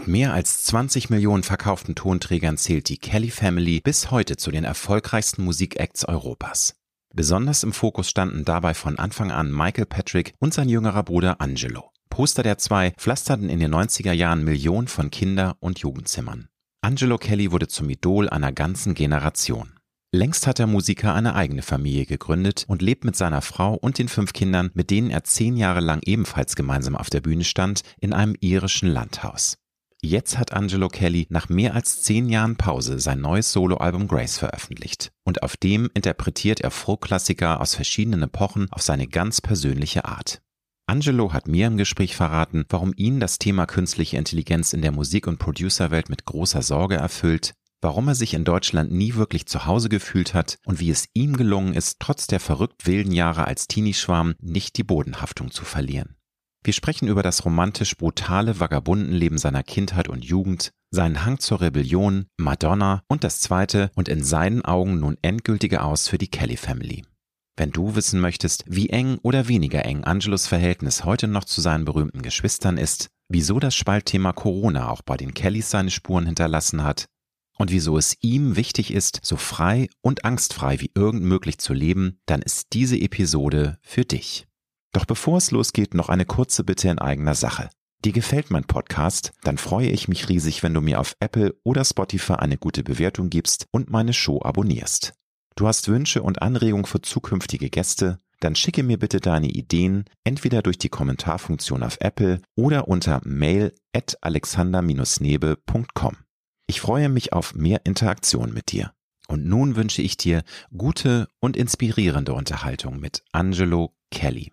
Mit mehr als 20 Millionen verkauften Tonträgern zählt die Kelly Family bis heute zu den erfolgreichsten Musikacts Europas. Besonders im Fokus standen dabei von Anfang an Michael Patrick und sein jüngerer Bruder Angelo. Poster der zwei pflasterten in den 90er Jahren Millionen von Kinder- und Jugendzimmern. Angelo Kelly wurde zum Idol einer ganzen Generation. Längst hat der Musiker eine eigene Familie gegründet und lebt mit seiner Frau und den fünf Kindern, mit denen er zehn Jahre lang ebenfalls gemeinsam auf der Bühne stand, in einem irischen Landhaus. Jetzt hat Angelo Kelly nach mehr als zehn Jahren Pause sein neues Soloalbum Grace veröffentlicht. Und auf dem interpretiert er Folk-Klassiker aus verschiedenen Epochen auf seine ganz persönliche Art. Angelo hat mir im Gespräch verraten, warum ihn das Thema künstliche Intelligenz in der Musik- und Producerwelt mit großer Sorge erfüllt, warum er sich in Deutschland nie wirklich zu Hause gefühlt hat und wie es ihm gelungen ist, trotz der verrückt wilden Jahre als Teenie-Schwarm nicht die Bodenhaftung zu verlieren. Wir sprechen über das romantisch brutale Vagabundenleben seiner Kindheit und Jugend, seinen Hang zur Rebellion, Madonna und das zweite und in seinen Augen nun endgültige Aus für die Kelly Family. Wenn du wissen möchtest, wie eng oder weniger eng Angelos Verhältnis heute noch zu seinen berühmten Geschwistern ist, wieso das Spaltthema Corona auch bei den Kellys seine Spuren hinterlassen hat und wieso es ihm wichtig ist, so frei und angstfrei wie irgend möglich zu leben, dann ist diese Episode für dich. Doch bevor es losgeht, noch eine kurze Bitte in eigener Sache. Dir gefällt mein Podcast? Dann freue ich mich riesig, wenn du mir auf Apple oder Spotify eine gute Bewertung gibst und meine Show abonnierst. Du hast Wünsche und Anregungen für zukünftige Gäste? Dann schicke mir bitte deine Ideen entweder durch die Kommentarfunktion auf Apple oder unter mail at alexander-nebe.com. Ich freue mich auf mehr Interaktion mit dir. Und nun wünsche ich dir gute und inspirierende Unterhaltung mit Angelo Kelly.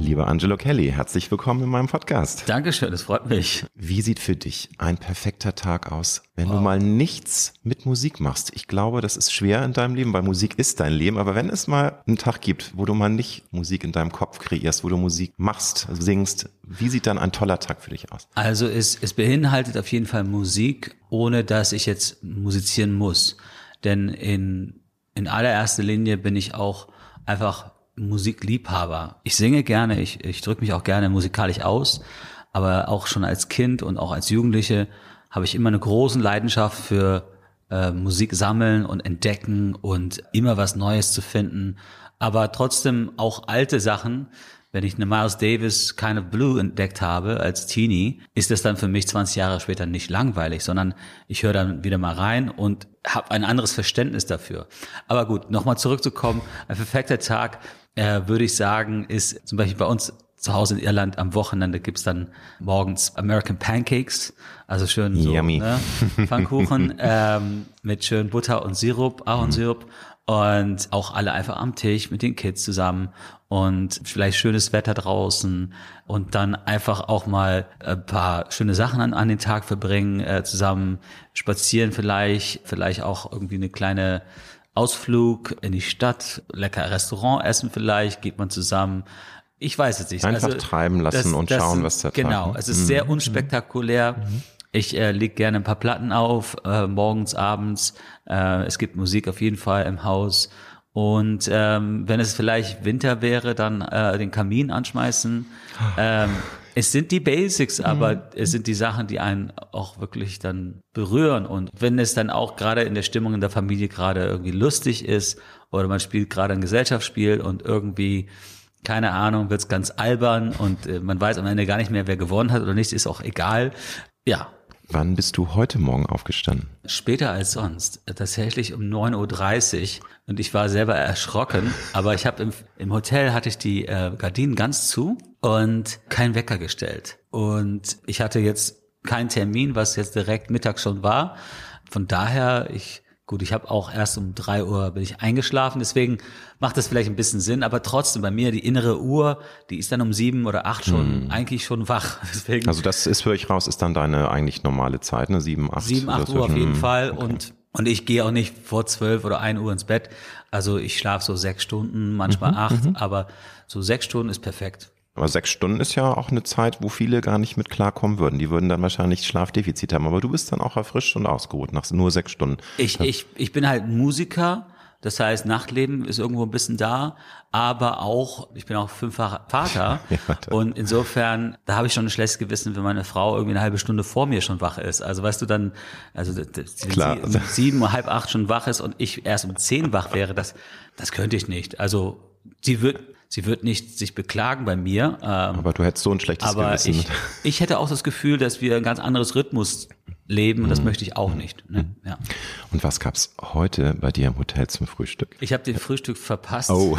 Lieber Angelo Kelly, herzlich willkommen in meinem Podcast. Dankeschön, das freut mich. Wie sieht für dich ein perfekter Tag aus, wenn wow. du mal nichts mit Musik machst? Ich glaube, das ist schwer in deinem Leben, weil Musik ist dein Leben. Aber wenn es mal einen Tag gibt, wo du mal nicht Musik in deinem Kopf kreierst, wo du Musik machst, singst, wie sieht dann ein toller Tag für dich aus? Also es, es beinhaltet auf jeden Fall Musik, ohne dass ich jetzt musizieren muss. Denn in, in allererster Linie bin ich auch einfach Musikliebhaber. Ich singe gerne, ich, ich drücke mich auch gerne musikalisch aus, aber auch schon als Kind und auch als Jugendliche habe ich immer eine große Leidenschaft für äh, Musik sammeln und entdecken und immer was Neues zu finden. Aber trotzdem auch alte Sachen. Wenn ich eine Miles Davis Kind of Blue entdeckt habe als Teenie, ist das dann für mich 20 Jahre später nicht langweilig, sondern ich höre dann wieder mal rein und habe ein anderes Verständnis dafür. Aber gut, nochmal zurückzukommen, ein perfekter Tag äh, würde ich sagen, ist zum Beispiel bei uns zu Hause in Irland am Wochenende gibt's dann morgens American Pancakes, also schön so Yummy. Ne, Pfannkuchen ähm, mit schön Butter und Sirup, Ahornsirup und auch alle einfach am Tisch mit den Kids zusammen und vielleicht schönes Wetter draußen und dann einfach auch mal ein paar schöne Sachen an, an den Tag verbringen, äh, zusammen spazieren vielleicht, vielleicht auch irgendwie eine kleine Ausflug in die Stadt, lecker Restaurant essen vielleicht, geht man zusammen. Ich weiß es nicht. Einfach also, treiben lassen das, und das, schauen, was da Genau, es ist mhm. sehr unspektakulär. Mhm. Ich äh, leg gerne ein paar Platten auf, äh, morgens, abends. Äh, es gibt Musik auf jeden Fall im Haus. Und ähm, wenn es vielleicht Winter wäre, dann äh, den Kamin anschmeißen. Ähm, es sind die Basics, aber mhm. es sind die Sachen, die einen auch wirklich dann berühren. Und wenn es dann auch gerade in der Stimmung in der Familie gerade irgendwie lustig ist oder man spielt gerade ein Gesellschaftsspiel und irgendwie keine Ahnung, wird's ganz albern und äh, man weiß am Ende gar nicht mehr, wer gewonnen hat oder nicht, ist auch egal. Ja, Wann bist du heute Morgen aufgestanden? Später als sonst. Tatsächlich um 9.30 Uhr. Und ich war selber erschrocken. Aber ich habe im, im Hotel hatte ich die äh, Gardinen ganz zu und kein Wecker gestellt. Und ich hatte jetzt keinen Termin, was jetzt direkt Mittag schon war. Von daher, ich Gut, ich habe auch erst um drei Uhr bin ich eingeschlafen, deswegen macht das vielleicht ein bisschen Sinn, aber trotzdem bei mir die innere Uhr, die ist dann um sieben oder acht schon Hm. eigentlich schon wach. Deswegen Also das ist, höre ich raus, ist dann deine eigentlich normale Zeit, ne? Sieben, acht? sieben, acht Uhr auf jeden hm, Fall okay. und und ich gehe auch nicht vor zwölf oder ein Uhr ins Bett. Also ich schlafe so sechs Stunden, manchmal Mhm, acht, aber so sechs Stunden ist perfekt. Aber sechs Stunden ist ja auch eine Zeit, wo viele gar nicht mit klarkommen würden. Die würden dann wahrscheinlich Schlafdefizit haben. Aber du bist dann auch erfrischt und ausgeruht nach nur sechs Stunden. Ich, ich, ich bin halt Musiker, das heißt, Nachtleben ist irgendwo ein bisschen da, aber auch, ich bin auch fünffacher Vater Ja, und insofern, da habe ich schon ein schlechtes Gewissen, wenn meine Frau irgendwie eine halbe Stunde vor mir schon wach ist. Also weißt du dann, also d- wenn Klar. sie um sieben, halb acht schon wach ist und ich erst um zehn wach wäre, das, das könnte ich nicht. Also sie wird, sie wird nicht sich beklagen bei mir, ähm, Aber du hättest so ein schlechtes aber Gewissen. ich, ich hätte auch das Gefühl, dass wir ein ganz anderes Rhythmus leben Mhm. und das möchte ich auch nicht. Ne? Ja. Und was gab's heute bei dir im Hotel zum Frühstück? Ich habe den Frühstück verpasst, Oh,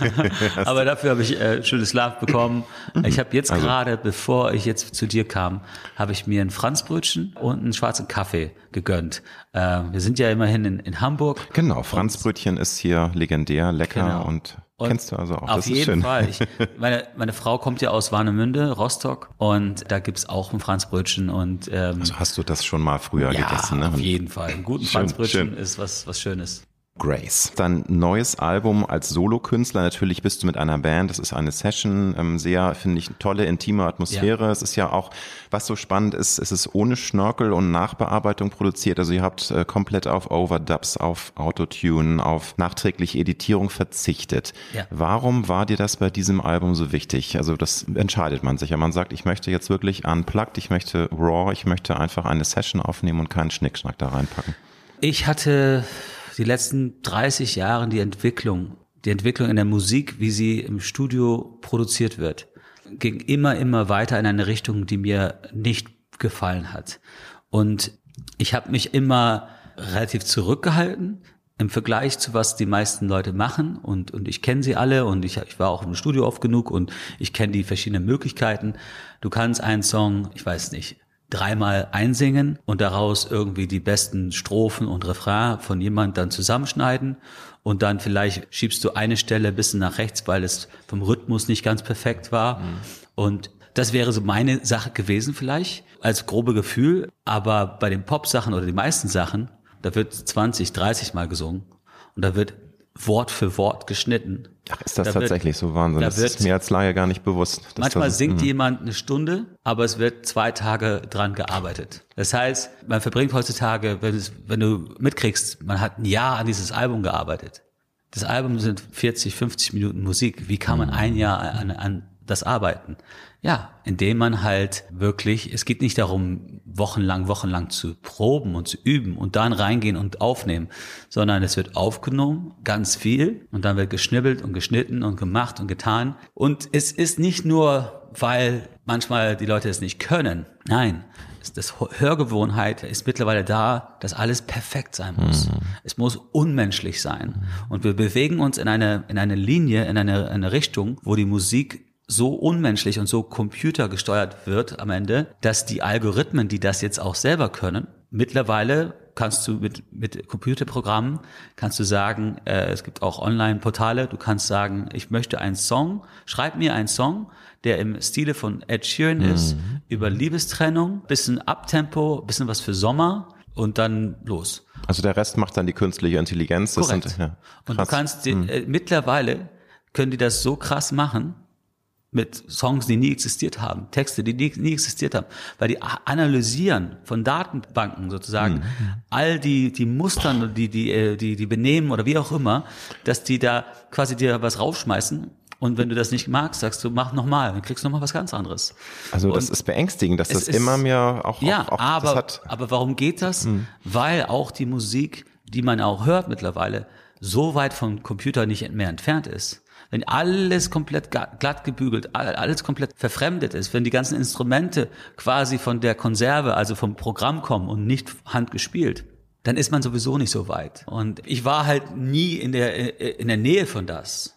aber dafür habe ich äh, schönes Schlaf bekommen. Ich habe jetzt Also- gerade, bevor ich jetzt zu dir kam, habe ich mir ein Franzbrötchen und einen schwarzen Kaffee gegönnt. Äh, wir sind ja immerhin in, in Hamburg. genau. Franzbrötchen ist hier legendär, lecker Genau. und, Und kennst du also auch. Auf das jeden ist schön. Fall. Ich, meine, meine Frau kommt ja aus Warnemünde, Rostock, und da gibt's auch ein Franzbrötchen und ähm, Also hast du das schon mal früher ja, gegessen, ne? auf jeden Fall. Ein guten Schön, Franzbrötchen schön. ist was, was Schönes. Grace. Dein neues Album als Solokünstler. Natürlich bist du mit einer Band. Das ist eine Session. Ähm, sehr, finde ich, tolle, intime Atmosphäre. Es ist ja auch, was so spannend ist, es ist ohne Schnörkel und Nachbearbeitung produziert. Also ihr habt äh, komplett auf Overdubs, auf Autotune, auf nachträgliche Editierung verzichtet. Ja. Warum war dir das bei diesem Album so wichtig? Also das entscheidet man sich ja. Man sagt, ich möchte jetzt wirklich unplugged, ich möchte raw, ich möchte einfach eine Session aufnehmen und keinen Schnickschnack da reinpacken. Ich hatte die letzten 30 Jahre die Entwicklung, die Entwicklung in der Musik, wie sie im Studio produziert wird, ging immer, immer weiter in eine Richtung, die mir nicht gefallen hat. Und ich habe mich immer relativ zurückgehalten im Vergleich zu was die meisten Leute machen und, und ich kenne sie alle und ich, ich war auch im Studio oft genug und ich kenne die verschiedenen Möglichkeiten. Du kannst einen Song, ich weiß nicht, dreimal einsingen und daraus irgendwie die besten Strophen und Refrain von jemand dann zusammenschneiden. Und dann vielleicht schiebst du eine Stelle ein bisschen nach rechts, weil es vom Rhythmus nicht ganz perfekt war. Und das wäre so meine Sache gewesen vielleicht als grobe Gefühl, aber bei den Pop-Sachen oder die meisten Sachen, da wird 20, 30 Mal gesungen. Und da wird Wort für Wort geschnitten. Ach, ist das Da wird- tatsächlich so Wahnsinn? da Das wird- ist mir als Laie gar nicht bewusst. Manchmal das, singt Mhm. jemand eine Stunde, aber es wird zwei Tage dran gearbeitet. Das heißt, man verbringt heutzutage, wenn, es, wenn du mitkriegst, man hat ein Jahr an dieses Album gearbeitet. Das Album sind 40, 50 Minuten Musik. Wie kann man ein Jahr an, an das arbeiten? Ja, indem man halt wirklich, es geht nicht darum, wochenlang, wochenlang zu proben und zu üben und dann reingehen und aufnehmen, sondern es wird aufgenommen, ganz viel, und dann wird geschnibbelt und geschnitten und gemacht und getan. Und es ist nicht nur, weil manchmal die Leute es nicht können. Nein, das Hörgewohnheit ist mittlerweile da, dass alles perfekt sein muss. Es muss unmenschlich sein. Und wir bewegen uns in eine, in eine Linie, in eine, eine Richtung, wo die Musik so unmenschlich und so computergesteuert wird am Ende, dass die Algorithmen, die das jetzt auch selber können, mittlerweile kannst du mit, mit Computerprogrammen, kannst du sagen, äh, es gibt auch Online-Portale, du kannst sagen, ich möchte einen Song, schreib mir einen Song, der im Stile von Ed Sheeran ist, über Liebestrennung, bisschen Abtempo, bisschen was für Sommer und dann los. Also der Rest macht dann die künstliche Intelligenz. Das Korrekt. Sind, ja, Und du kannst, die, äh, mittlerweile können die das so krass machen, mit Songs, die nie existiert haben, Texte, die nie, nie existiert haben, weil die analysieren von Datenbanken sozusagen all die die Mustern, die die äh, die die benehmen oder wie auch immer, dass die da quasi dir was raufschmeißen und wenn du das nicht magst, sagst du mach nochmal, dann kriegst du nochmal was ganz anderes. Also das Und ist beängstigend, dass das ist- immer mehr auch, ja, auch, auch aber, das hat. Mhm. aber warum geht das? Weil auch die Musik, die man auch hört mittlerweile, so weit vom Computer nicht mehr entfernt ist. Wenn alles komplett glatt gebügelt, all- alles komplett verfremdet ist, wenn die ganzen Instrumente quasi von der Konserve, also vom Programm kommen und nicht handgespielt, dann ist man sowieso nicht so weit. Und ich war halt nie in der, in der Nähe von das.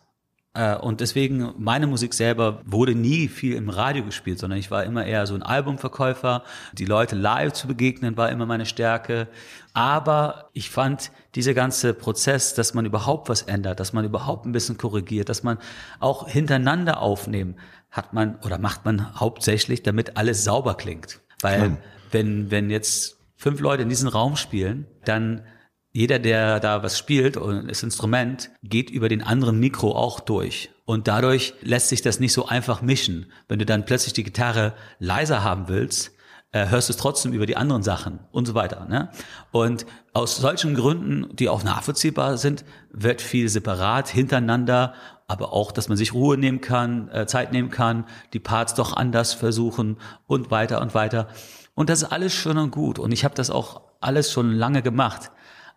Äh, und deswegen, meine Musik selber wurde nie viel im Radio gespielt, sondern ich war immer eher so ein Albumverkäufer. Die Leute live zu begegnen war immer meine Stärke. Aber ich fand dieser ganze Prozess, dass man überhaupt was ändert, dass man überhaupt ein bisschen korrigiert, dass man auch hintereinander aufnehmen, hat man oder macht man hauptsächlich, damit alles sauber klingt. Weil ja. wenn, wenn jetzt fünf Leute in diesem Raum spielen, dann jeder, der da was spielt und das Instrument, geht über den anderen Mikro auch durch. Und dadurch lässt sich das nicht so einfach mischen. Wenn du dann plötzlich die Gitarre leiser haben willst, äh, hörst du es trotzdem über die anderen Sachen und so weiter. Ne? Und aus solchen Gründen, die auch nachvollziehbar sind, wird viel separat hintereinander, aber auch, dass man sich Ruhe nehmen kann, äh, Zeit nehmen kann, die Parts doch anders versuchen und weiter und weiter. Und das ist alles schön und gut. Und ich habe das auch alles schon lange gemacht.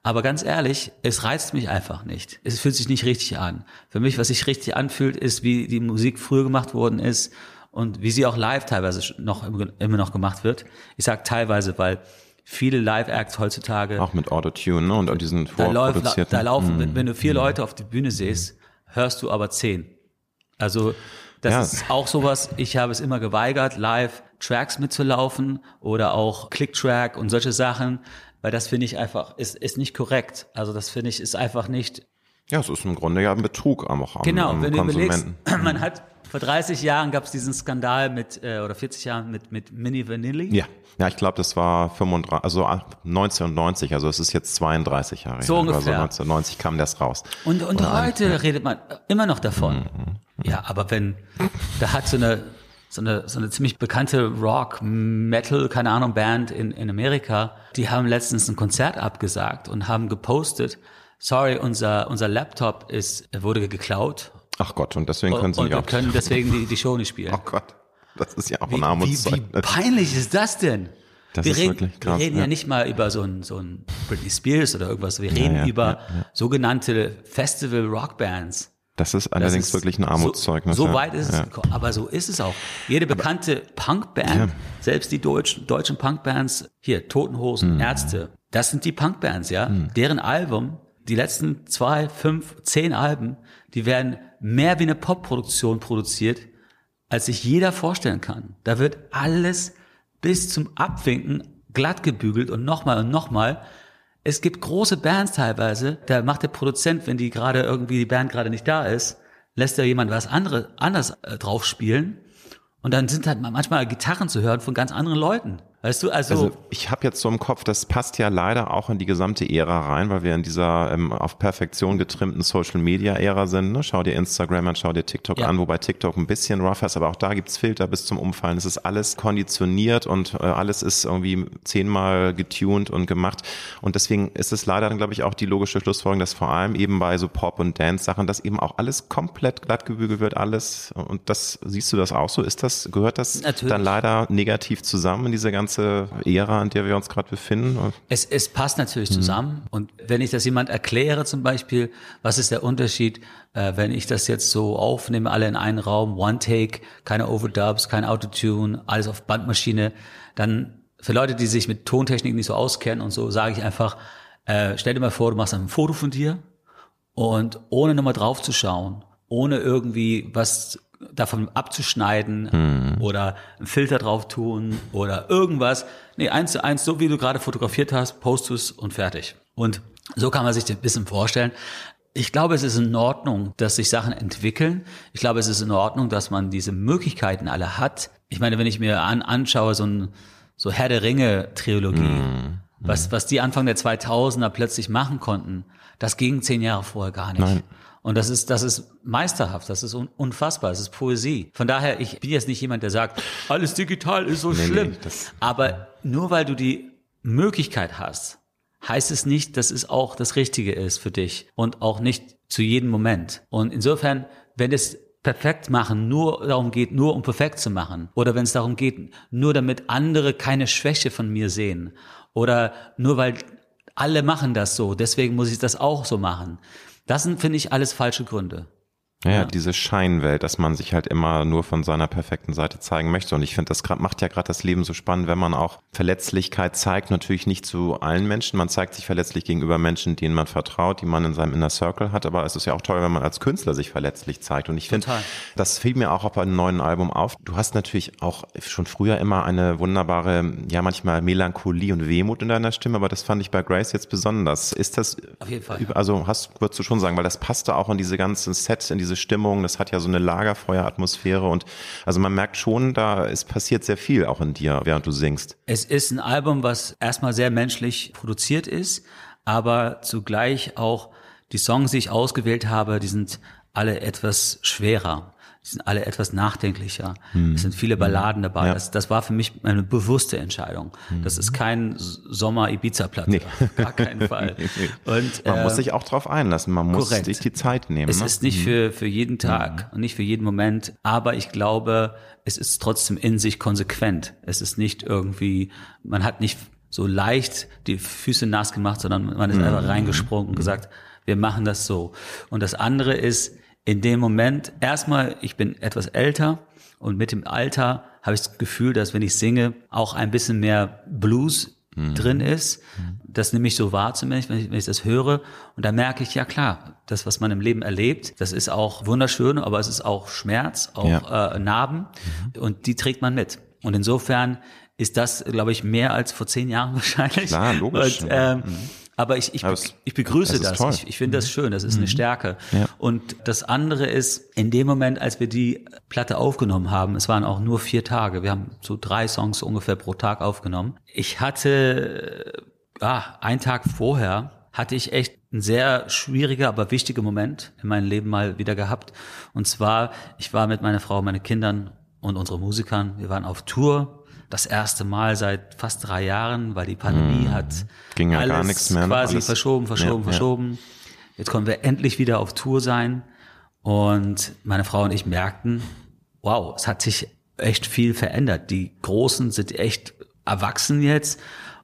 Aber ganz ehrlich, es reizt mich einfach nicht. Es fühlt sich nicht richtig an. Für mich, was sich richtig anfühlt, ist, wie die Musik früher gemacht worden ist und wie sie auch live teilweise noch immer noch gemacht wird. Ich sage teilweise, weil viele Live-Acts heutzutage auch mit Autotune ne? und diesen da, läuft, da laufen, wenn, wenn du vier mhm. Leute auf die Bühne siehst, hörst du aber zehn. Also das ja. ist auch sowas. Ich habe es immer geweigert, live Tracks mitzulaufen oder auch Click-Track und solche Sachen weil das finde ich einfach, ist, ist nicht korrekt. Also das finde ich, ist einfach nicht. Ja, es ist im Grunde ja ein Betrug auch am, genau, am wenn du überlegst, man hat vor 30 Jahren gab es diesen Skandal mit, äh, oder 40 Jahren mit, mit Mini Vanilli. Ja. Ja, ich glaube, das war 35, also 1990, also es ist jetzt 32 Jahre so. Ungefähr. Also 1990 kam das raus. Und, und, und heute ja. redet man immer noch davon. Mhm. Ja, aber wenn, da hat so eine, so eine, so eine ziemlich bekannte Rock, Metal, keine Ahnung, Band in, in Amerika, die haben letztens ein Konzert abgesagt und haben gepostet, sorry, unser, unser Laptop ist, wurde geklaut. Ach Gott, und deswegen können sie nicht und wir können deswegen die, die Show nicht spielen. Oh Gott, das ist ja auch ein Armutszeugnis. Wie, wie peinlich ist das denn? Das wir ist reden, wirklich krass. Wir reden ja. ja nicht mal über so ein, so ein Britney Spears oder irgendwas. Wir reden ja, ja, über sogenannte Festival-Rockbands. Das ist allerdings das ist wirklich ein Armutszeugnis. So, so weit ist es gekommen. Aber so ist es auch. Jede bekannte Punkband, ja. selbst die deutschen, deutschen Punkbands, hier, Totenhosen, mhm. Ärzte, das sind die Punkbands, ja. Mhm. Deren Album, die letzten zwei, fünf, zehn Alben, die werden mehr wie eine Popproduktion produziert, als sich jeder vorstellen kann. Da wird alles bis zum Abwinken glatt gebügelt und nochmal und nochmal. Es gibt große Bands teilweise, da macht der Produzent, wenn die gerade irgendwie die Band gerade nicht da ist, lässt er jemand was andere, anders äh, drauf spielen. Und dann sind halt manchmal Gitarren zu hören von ganz anderen Leuten. Weißt du, also, also ich habe jetzt so im Kopf, das passt ja leider auch in die gesamte Ära rein, weil wir in dieser ähm, auf Perfektion getrimmten Social Media Ära sind. Ne? Schau dir Instagram an, schau dir TikTok ja. an, wobei TikTok ein bisschen rough ist, aber auch da gibt's Filter bis zum Umfallen. Es ist alles konditioniert und äh, alles ist irgendwie zehnmal getuned und gemacht. Und deswegen ist es leider dann, glaube ich, auch die logische Schlussfolgerung, dass vor allem eben bei so Pop- und Dance-Sachen, dass eben auch alles komplett glatt gebügelt wird, alles. Und das siehst du das auch so? Ist das, gehört das Natürlich. dann leider negativ zusammen in diese ganze ganze Ära, in der wir uns gerade befinden? Es, es passt natürlich mhm. zusammen. Und wenn ich das jemand erkläre zum Beispiel, was ist der Unterschied, äh, wenn ich das jetzt so aufnehme, alle in einen Raum, One Take, keine Overdubs, kein Autotune, alles auf Bandmaschine, dann für Leute, die sich mit Tontechnik nicht so auskennen und so, sage ich einfach, äh, stell dir mal vor, du machst ein Foto von dir und ohne nochmal drauf zu schauen, ohne irgendwie was davon abzuschneiden hm. oder einen Filter drauf tun oder irgendwas. Nee, eins zu eins, so wie du gerade fotografiert hast, postest und fertig. Und so kann man sich das ein bisschen vorstellen. Ich glaube, es ist in Ordnung, dass sich Sachen entwickeln. Ich glaube, es ist in Ordnung, dass man diese Möglichkeiten alle hat. Ich meine, wenn ich mir an, anschaue, so ein so Herr der Ringe Trilogie, hm. was, was die Anfang der 2000er plötzlich machen konnten, das ging zehn Jahre vorher gar nicht. Nein. Und das ist, das ist meisterhaft, das ist unfassbar, das ist Poesie. Von daher, ich bin jetzt nicht jemand, der sagt, alles digital ist so nee, schlimm. Nee, Aber nur weil du die Möglichkeit hast, heißt es nicht, dass es auch das Richtige ist für dich und auch nicht zu jedem Moment. Und insofern, wenn es perfekt machen nur darum geht, nur um perfekt zu machen, oder wenn es darum geht, nur damit andere keine Schwäche von mir sehen, oder nur weil alle machen das so, deswegen muss ich das auch so machen das sind, finde ich, alles falsche Gründe. Ja, ja, diese Scheinwelt, dass man sich halt immer nur von seiner perfekten Seite zeigen möchte. Und ich finde, das macht ja gerade das Leben so spannend, wenn man auch Verletzlichkeit zeigt. Natürlich nicht zu allen Menschen. Man zeigt sich verletzlich gegenüber Menschen, denen man vertraut, die man in seinem Inner Circle hat. Aber es ist ja auch toll, wenn man als Künstler sich verletzlich zeigt. Und ich finde, das fiel mir auch auf einem neuen Album auf. Du hast natürlich auch schon früher immer eine wunderbare, ja manchmal Melancholie und Wehmut in deiner Stimme. Aber das fand ich bei Grace jetzt besonders. Ist das, auf jeden Fall, also hast, würdest du schon sagen, weil das passte auch in diese ganzen Sets, in diese Stimmung. Das hat ja so eine Lagerfeueratmosphäre und also man merkt schon, da ist passiert sehr viel auch in dir, während du singst. Es ist ein Album, was erstmal sehr menschlich produziert ist, aber zugleich auch die Songs, die ich ausgewählt habe, die sind alle etwas schwerer. Die sind alle etwas nachdenklicher. Hm. Es sind viele Balladen dabei. Ja. Das, das war für mich eine bewusste Entscheidung. Hm. Das ist kein Sommer-Ibiza-Platte. Nee. Gar keinen Fall. Und, man äh, muss sich auch drauf einlassen. Man muss korrekt. sich die Zeit nehmen. Es ne? ist nicht für, für jeden Tag hm. und nicht für jeden Moment. Aber ich glaube, es ist trotzdem in sich konsequent. Es ist nicht irgendwie, man hat nicht so leicht die Füße nass gemacht, sondern man ist einfach reingesprungen und gesagt, wir machen das so. Und das andere ist, in dem Moment, erstmal, ich bin etwas älter und mit dem Alter habe ich das Gefühl, dass wenn ich singe, auch ein bisschen mehr Blues mhm. drin ist. Das nehme ich so wahr zumindest, wenn ich, wenn ich das höre. Und da merke ich, ja klar, das, was man im Leben erlebt, das ist auch wunderschön, aber es ist auch Schmerz, auch ja. äh, Narben mhm. und die trägt man mit. Und insofern ist das, glaube ich, mehr als vor zehn Jahren wahrscheinlich. Klar, logisch. Und, ähm, mhm. Aber ich, ich, ich begrüße das. das. Ich, ich finde das mhm. schön. Das ist eine mhm. Stärke. Ja. Und das andere ist, in dem Moment, als wir die Platte aufgenommen haben, es waren auch nur vier Tage. Wir haben so drei Songs ungefähr pro Tag aufgenommen. Ich hatte, ah, einen Tag vorher hatte ich echt ein sehr schwieriger, aber wichtiger Moment in meinem Leben mal wieder gehabt. Und zwar, ich war mit meiner Frau, meinen Kindern und unsere Musikern, wir waren auf Tour das erste Mal seit fast drei Jahren, weil die Pandemie hm. hat Ging ja alles gar nichts mehr. quasi alles. verschoben, verschoben, ja, verschoben. Ja. Jetzt konnten wir endlich wieder auf Tour sein und meine Frau und ich merkten, wow, es hat sich echt viel verändert. Die Großen sind echt erwachsen jetzt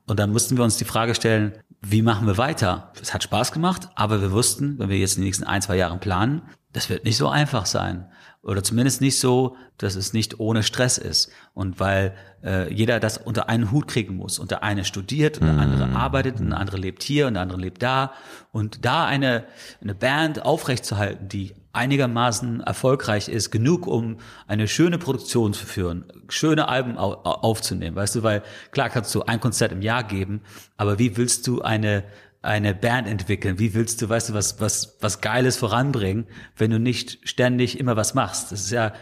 und dann mussten wir uns die Frage stellen, wie machen wir weiter? Es hat Spaß gemacht, aber wir wussten, wenn wir jetzt in den nächsten ein, zwei Jahren planen, das wird nicht so einfach sein. Oder zumindest nicht so, dass es nicht ohne Stress ist. Und weil äh, jeder das unter einen Hut kriegen muss. Und der eine studiert und der andere mm. arbeitet und der andere lebt hier und der andere lebt da. Und da eine, eine Band aufrechtzuerhalten, die einigermaßen erfolgreich ist, genug, um eine schöne Produktion zu führen, schöne Alben au aufzunehmen, weißt du, weil klar kannst du ein Konzert im Jahr geben, aber wie willst du eine eine Band entwickeln? Wie willst du, weißt du, was, was, was Geiles voranbringen, wenn du nicht ständig immer was machst? Das ist ja,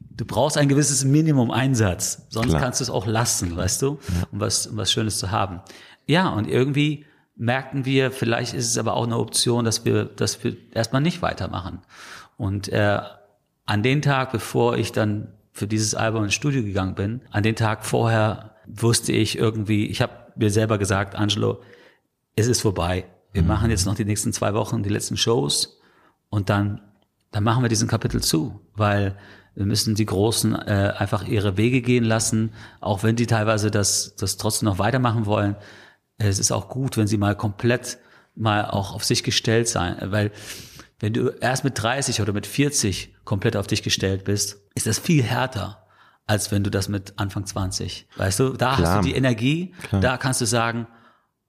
du brauchst ein gewisses Minimum Einsatz, sonst Klar. kannst du es auch lassen, weißt du, um was, um was Schönes zu haben. Ja, und irgendwie merkten wir, vielleicht ist es aber auch eine Option, dass wir, dass wir erstmal nicht weitermachen. Und äh, an den Tag, bevor ich dann für dieses Album ins Studio gegangen bin, an den Tag vorher wusste ich irgendwie, ich habe mir selber gesagt, Angelo, es ist vorbei. Wir mhm. machen jetzt noch die nächsten zwei Wochen die letzten Shows und dann, dann machen wir diesen Kapitel zu, weil wir müssen die Großen äh, einfach ihre Wege gehen lassen, auch wenn die teilweise das, das trotzdem noch weitermachen wollen. Es ist auch gut, wenn sie mal komplett mal auch auf sich gestellt sein, weil wenn du erst mit 30 oder mit 40 komplett auf dich gestellt bist, ist das viel härter, als wenn du das mit Anfang 20. Weißt du, da Klar. hast du die Energie, Klar. da kannst du sagen,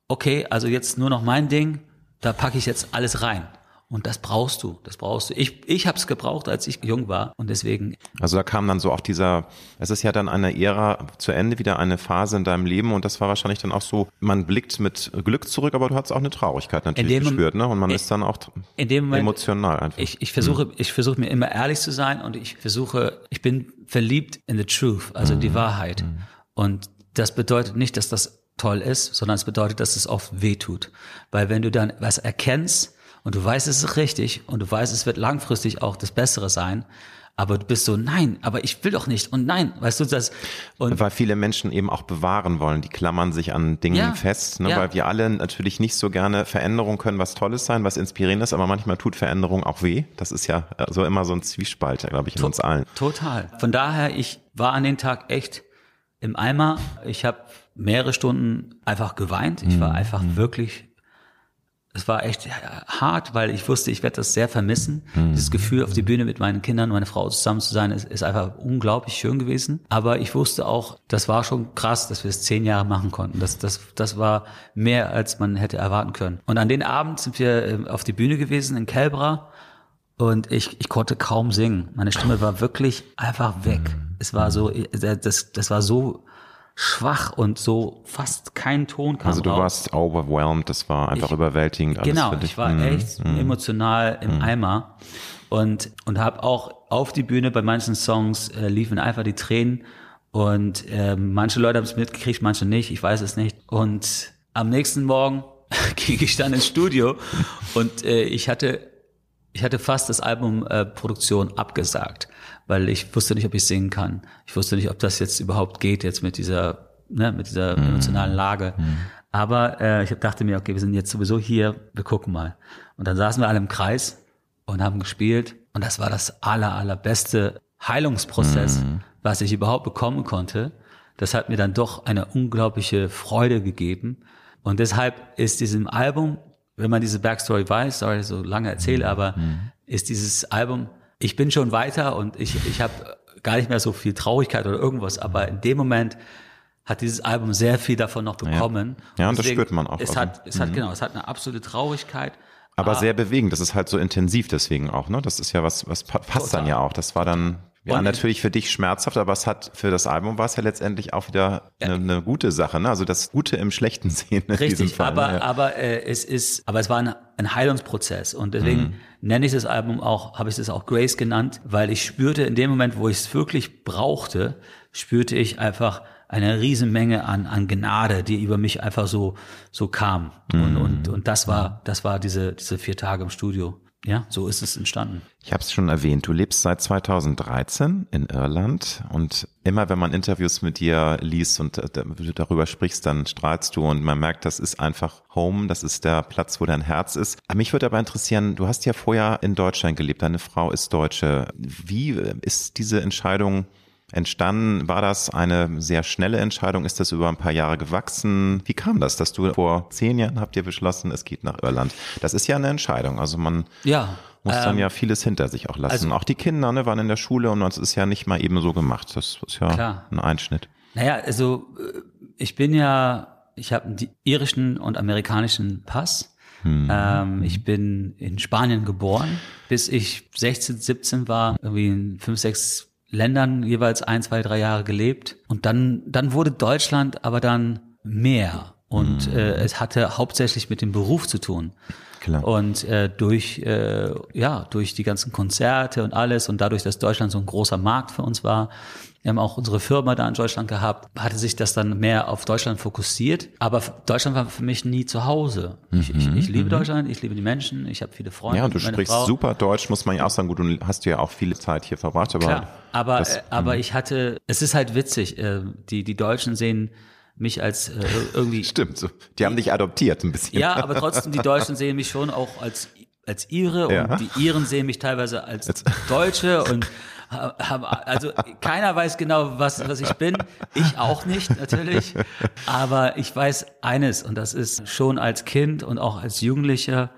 okay, also jetzt nur noch mein Ding, da packe ich jetzt alles rein. Und das brauchst du, das brauchst du. Ich, ich habe es gebraucht, als ich jung war und deswegen. Also da kam dann so auch dieser, es ist ja dann eine Ära zu Ende, wieder eine Phase in deinem Leben und das war wahrscheinlich dann auch so, man blickt mit Glück zurück, aber du hast auch eine Traurigkeit natürlich gespürt, ne? Und man ist dann auch in Moment, emotional einfach. Ich, ich versuche, mhm. ich versuche mir immer ehrlich zu sein und ich versuche, ich bin verliebt in the truth, also mhm. die Wahrheit. Mhm. Und das bedeutet nicht, dass das toll ist, sondern es bedeutet, dass es oft weh tut. Weil wenn du dann was erkennst und du weißt, es ist richtig und du weißt, es wird langfristig auch das Bessere sein, aber du bist so, nein, aber ich will doch nicht und nein, weißt du das? Und weil viele Menschen eben auch bewahren wollen, die klammern sich an Dingen ja, fest, ne? Ja. weil wir alle natürlich nicht so gerne Veränderung können, was Tolles sein, was inspirierendes, aber manchmal tut Veränderung auch weh. Das ist ja so immer so ein Zwiespalt, glaube ich, in to uns allen. Total. Von daher, ich war an den Tag echt im Eimer. Ich habe mehrere Stunden einfach geweint. Ich war mhm. einfach mhm. wirklich es war echt hart, weil ich wusste, ich werde das sehr vermissen. Mhm. Dieses Gefühl, auf die Bühne mit meinen Kindern, meine Frau zusammen zu sein, ist, ist einfach unglaublich schön gewesen. Aber ich wusste auch, das war schon krass, dass wir es zehn Jahre machen konnten. Das, das, das war mehr, als man hätte erwarten können. Und an den Abend sind wir ähm, auf die Bühne gewesen in Kelbra und ich, ich konnte kaum singen. Meine Stimme war wirklich einfach weg. Mhm. Es war so, äh, das, das war so schwach und so fast kein Ton kam Also du raus. warst overwhelmed, das war einfach Ich- überwältigend. Genau, ich war Mhm. echt emotional im Eimer und und habe auch auf die Bühne bei manchen Songs äh, liefen einfach die Tränen und ähm, manche Leute haben es mitgekriegt, manche nicht, ich weiß es nicht. Und am nächsten Morgen ging ich dann ins Studio und äh, ich hatte ich hatte fast das Album äh, Produktion abgesagt, weil ich wusste nicht, ob ich singen kann. Ich wusste nicht, ob das jetzt überhaupt geht jetzt mit dieser ne, mit dieser emotionalen Lage. Aber äh, ich dachte mir, okay, wir sind jetzt sowieso hier, wir gucken mal. Und dann saßen wir alle im Kreis und haben gespielt und das war das aller allerbeste Heilungsprozess, was ich überhaupt bekommen konnte. Das hat mir dann doch eine unglaubliche Freude gegeben. Und deshalb ist diesem Album, wenn man diese Backstory weiß, sorry, so lange erzähle, aber ist dieses Album, ich bin schon weiter und ich, ich habe gar nicht mehr so viel Traurigkeit oder irgendwas, aber in dem Moment hat dieses Album sehr viel davon noch bekommen. Ja, und das spürt man auch. Es hat, es hat genau, es hat eine absolute Traurigkeit. Aber Ah. sehr bewegend. Das ist halt so intensiv deswegen auch, ne? Das ist ja was, was pa- passt dann Total. ja auch. Das war dann, ja, Und- natürlich für dich schmerzhaft, aber es hat, für das Album war es ja letztendlich auch wieder eine, eine gute Sache, ne? Also das Gute im Schlechten sehen in diesem Richtig, Fall. aber, ja. aber äh, es ist, aber es war ein, ein Heilungsprozess und deswegen Mhm. nenne ich das Album auch, habe ich es auch Grace genannt, weil ich spürte in dem Moment, wo ich es wirklich brauchte, spürte ich einfach eine Riesenmenge an, an Gnade, die über mich einfach so, so kam. Mhm. Und, und, und das war, das war diese, diese vier Tage im Studio. Ja, so ist es entstanden. Ich habe es schon erwähnt, du lebst seit 2013 in Irland und immer wenn man Interviews mit dir liest und äh, du darüber sprichst, dann strahlst du und man merkt, das ist einfach Home, das ist der Platz, wo dein Herz ist. Mich würde aber interessieren, du hast ja vorher in Deutschland gelebt, deine Frau ist Deutsche. Wie ist diese Entscheidung entstanden? War das eine sehr schnelle Entscheidung? Ist das über ein paar Jahre gewachsen? Wie kam das, dass du vor zehn Jahren habt ihr beschlossen, es geht nach Irland? Das ist ja eine Entscheidung. Also man Ja. muss dann ähm, ja vieles hinter sich auch lassen. also- auch die Kinder ne, waren in der Schule und das ist ja nicht mal eben so gemacht. Das ist ja Klar. ein Einschnitt. Naja, also äh, ich bin ja, ich habe einen irischen und amerikanischen Pass. Ähm, ich bin in Spanien geboren, bis ich 16, 17 war, irgendwie in fünf, sechs Ländern jeweils ein, zwei, drei Jahre gelebt. Und dann, dann wurde Deutschland aber dann mehr. Und äh, es hatte hauptsächlich mit dem Beruf zu tun. Klar. Und äh, durch, äh, ja, durch die ganzen Konzerte und alles und dadurch, dass Deutschland so ein großer Markt für uns war, wir haben auch unsere Firma da in Deutschland gehabt, hatte sich das dann mehr auf Deutschland fokussiert. Aber Deutschland war für mich nie zu Hause. Ich, ich, ich liebe Deutschland, ich liebe die Menschen, ich habe viele Freunde. Mhm, Ja, und du sprichst Frau. super Deutsch, muss man ja auch sagen. Gut, du hast ja auch viele Zeit hier verbracht, aber Klar, aber, das- äh, aber ich hatte, es ist halt witzig, äh, die, die Deutschen sehen mich als äh, irgendwie stimmt. So. Die haben dich adoptiert ein bisschen. Ja, aber trotzdem, die Deutschen sehen mich schon auch als, als Ire Ja. und die Iren sehen mich teilweise als Deutsche und haben, also keiner weiß genau, was, was ich bin. Ich auch nicht, natürlich. Aber ich weiß eines und das ist schon als Kind und auch als Jugendlicher,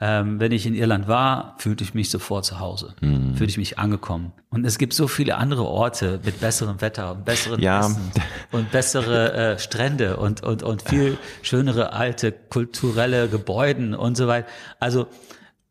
ähm, wenn ich in Irland war, fühlte ich mich sofort zu Hause, Mhm. fühlte ich mich angekommen. Und es gibt so viele andere Orte mit besserem Wetter und besseren Ja. Essen und bessere äh, Strände und, und, und viel schönere alte kulturelle Gebäuden und so weiter. Also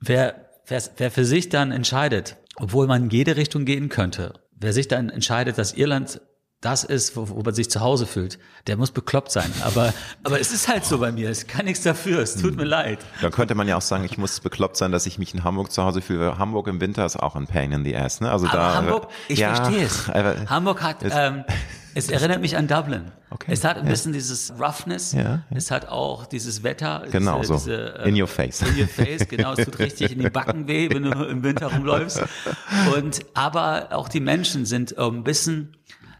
wer, wer, wer für sich dann entscheidet, obwohl man in jede Richtung gehen könnte, wer sich dann entscheidet, dass Irland das ist, wo, wo man sich zu Hause fühlt, der muss bekloppt sein. Aber, aber es ist halt so bei mir. Ich kann nichts dafür. Es tut mir leid. Dann könnte man ja auch sagen, ich muss bekloppt sein, dass ich mich in Hamburg zu Hause fühle. Hamburg im Winter ist auch ein Pain in the ass. Ne? Also Aber da, Hamburg, ich ja, verstehe es. aber- Hamburg hat, ähm, es erinnert mich an Dublin. Okay, Es hat ein ja. bisschen dieses Roughness. Ja, ja. Es hat auch dieses Wetter. Genau diese, so. Diese, äh, In your face. In your face, genau. Es tut richtig in die Backen weh, wenn du im Winter rumläufst. Und, aber auch die Menschen sind ähm, ein bisschen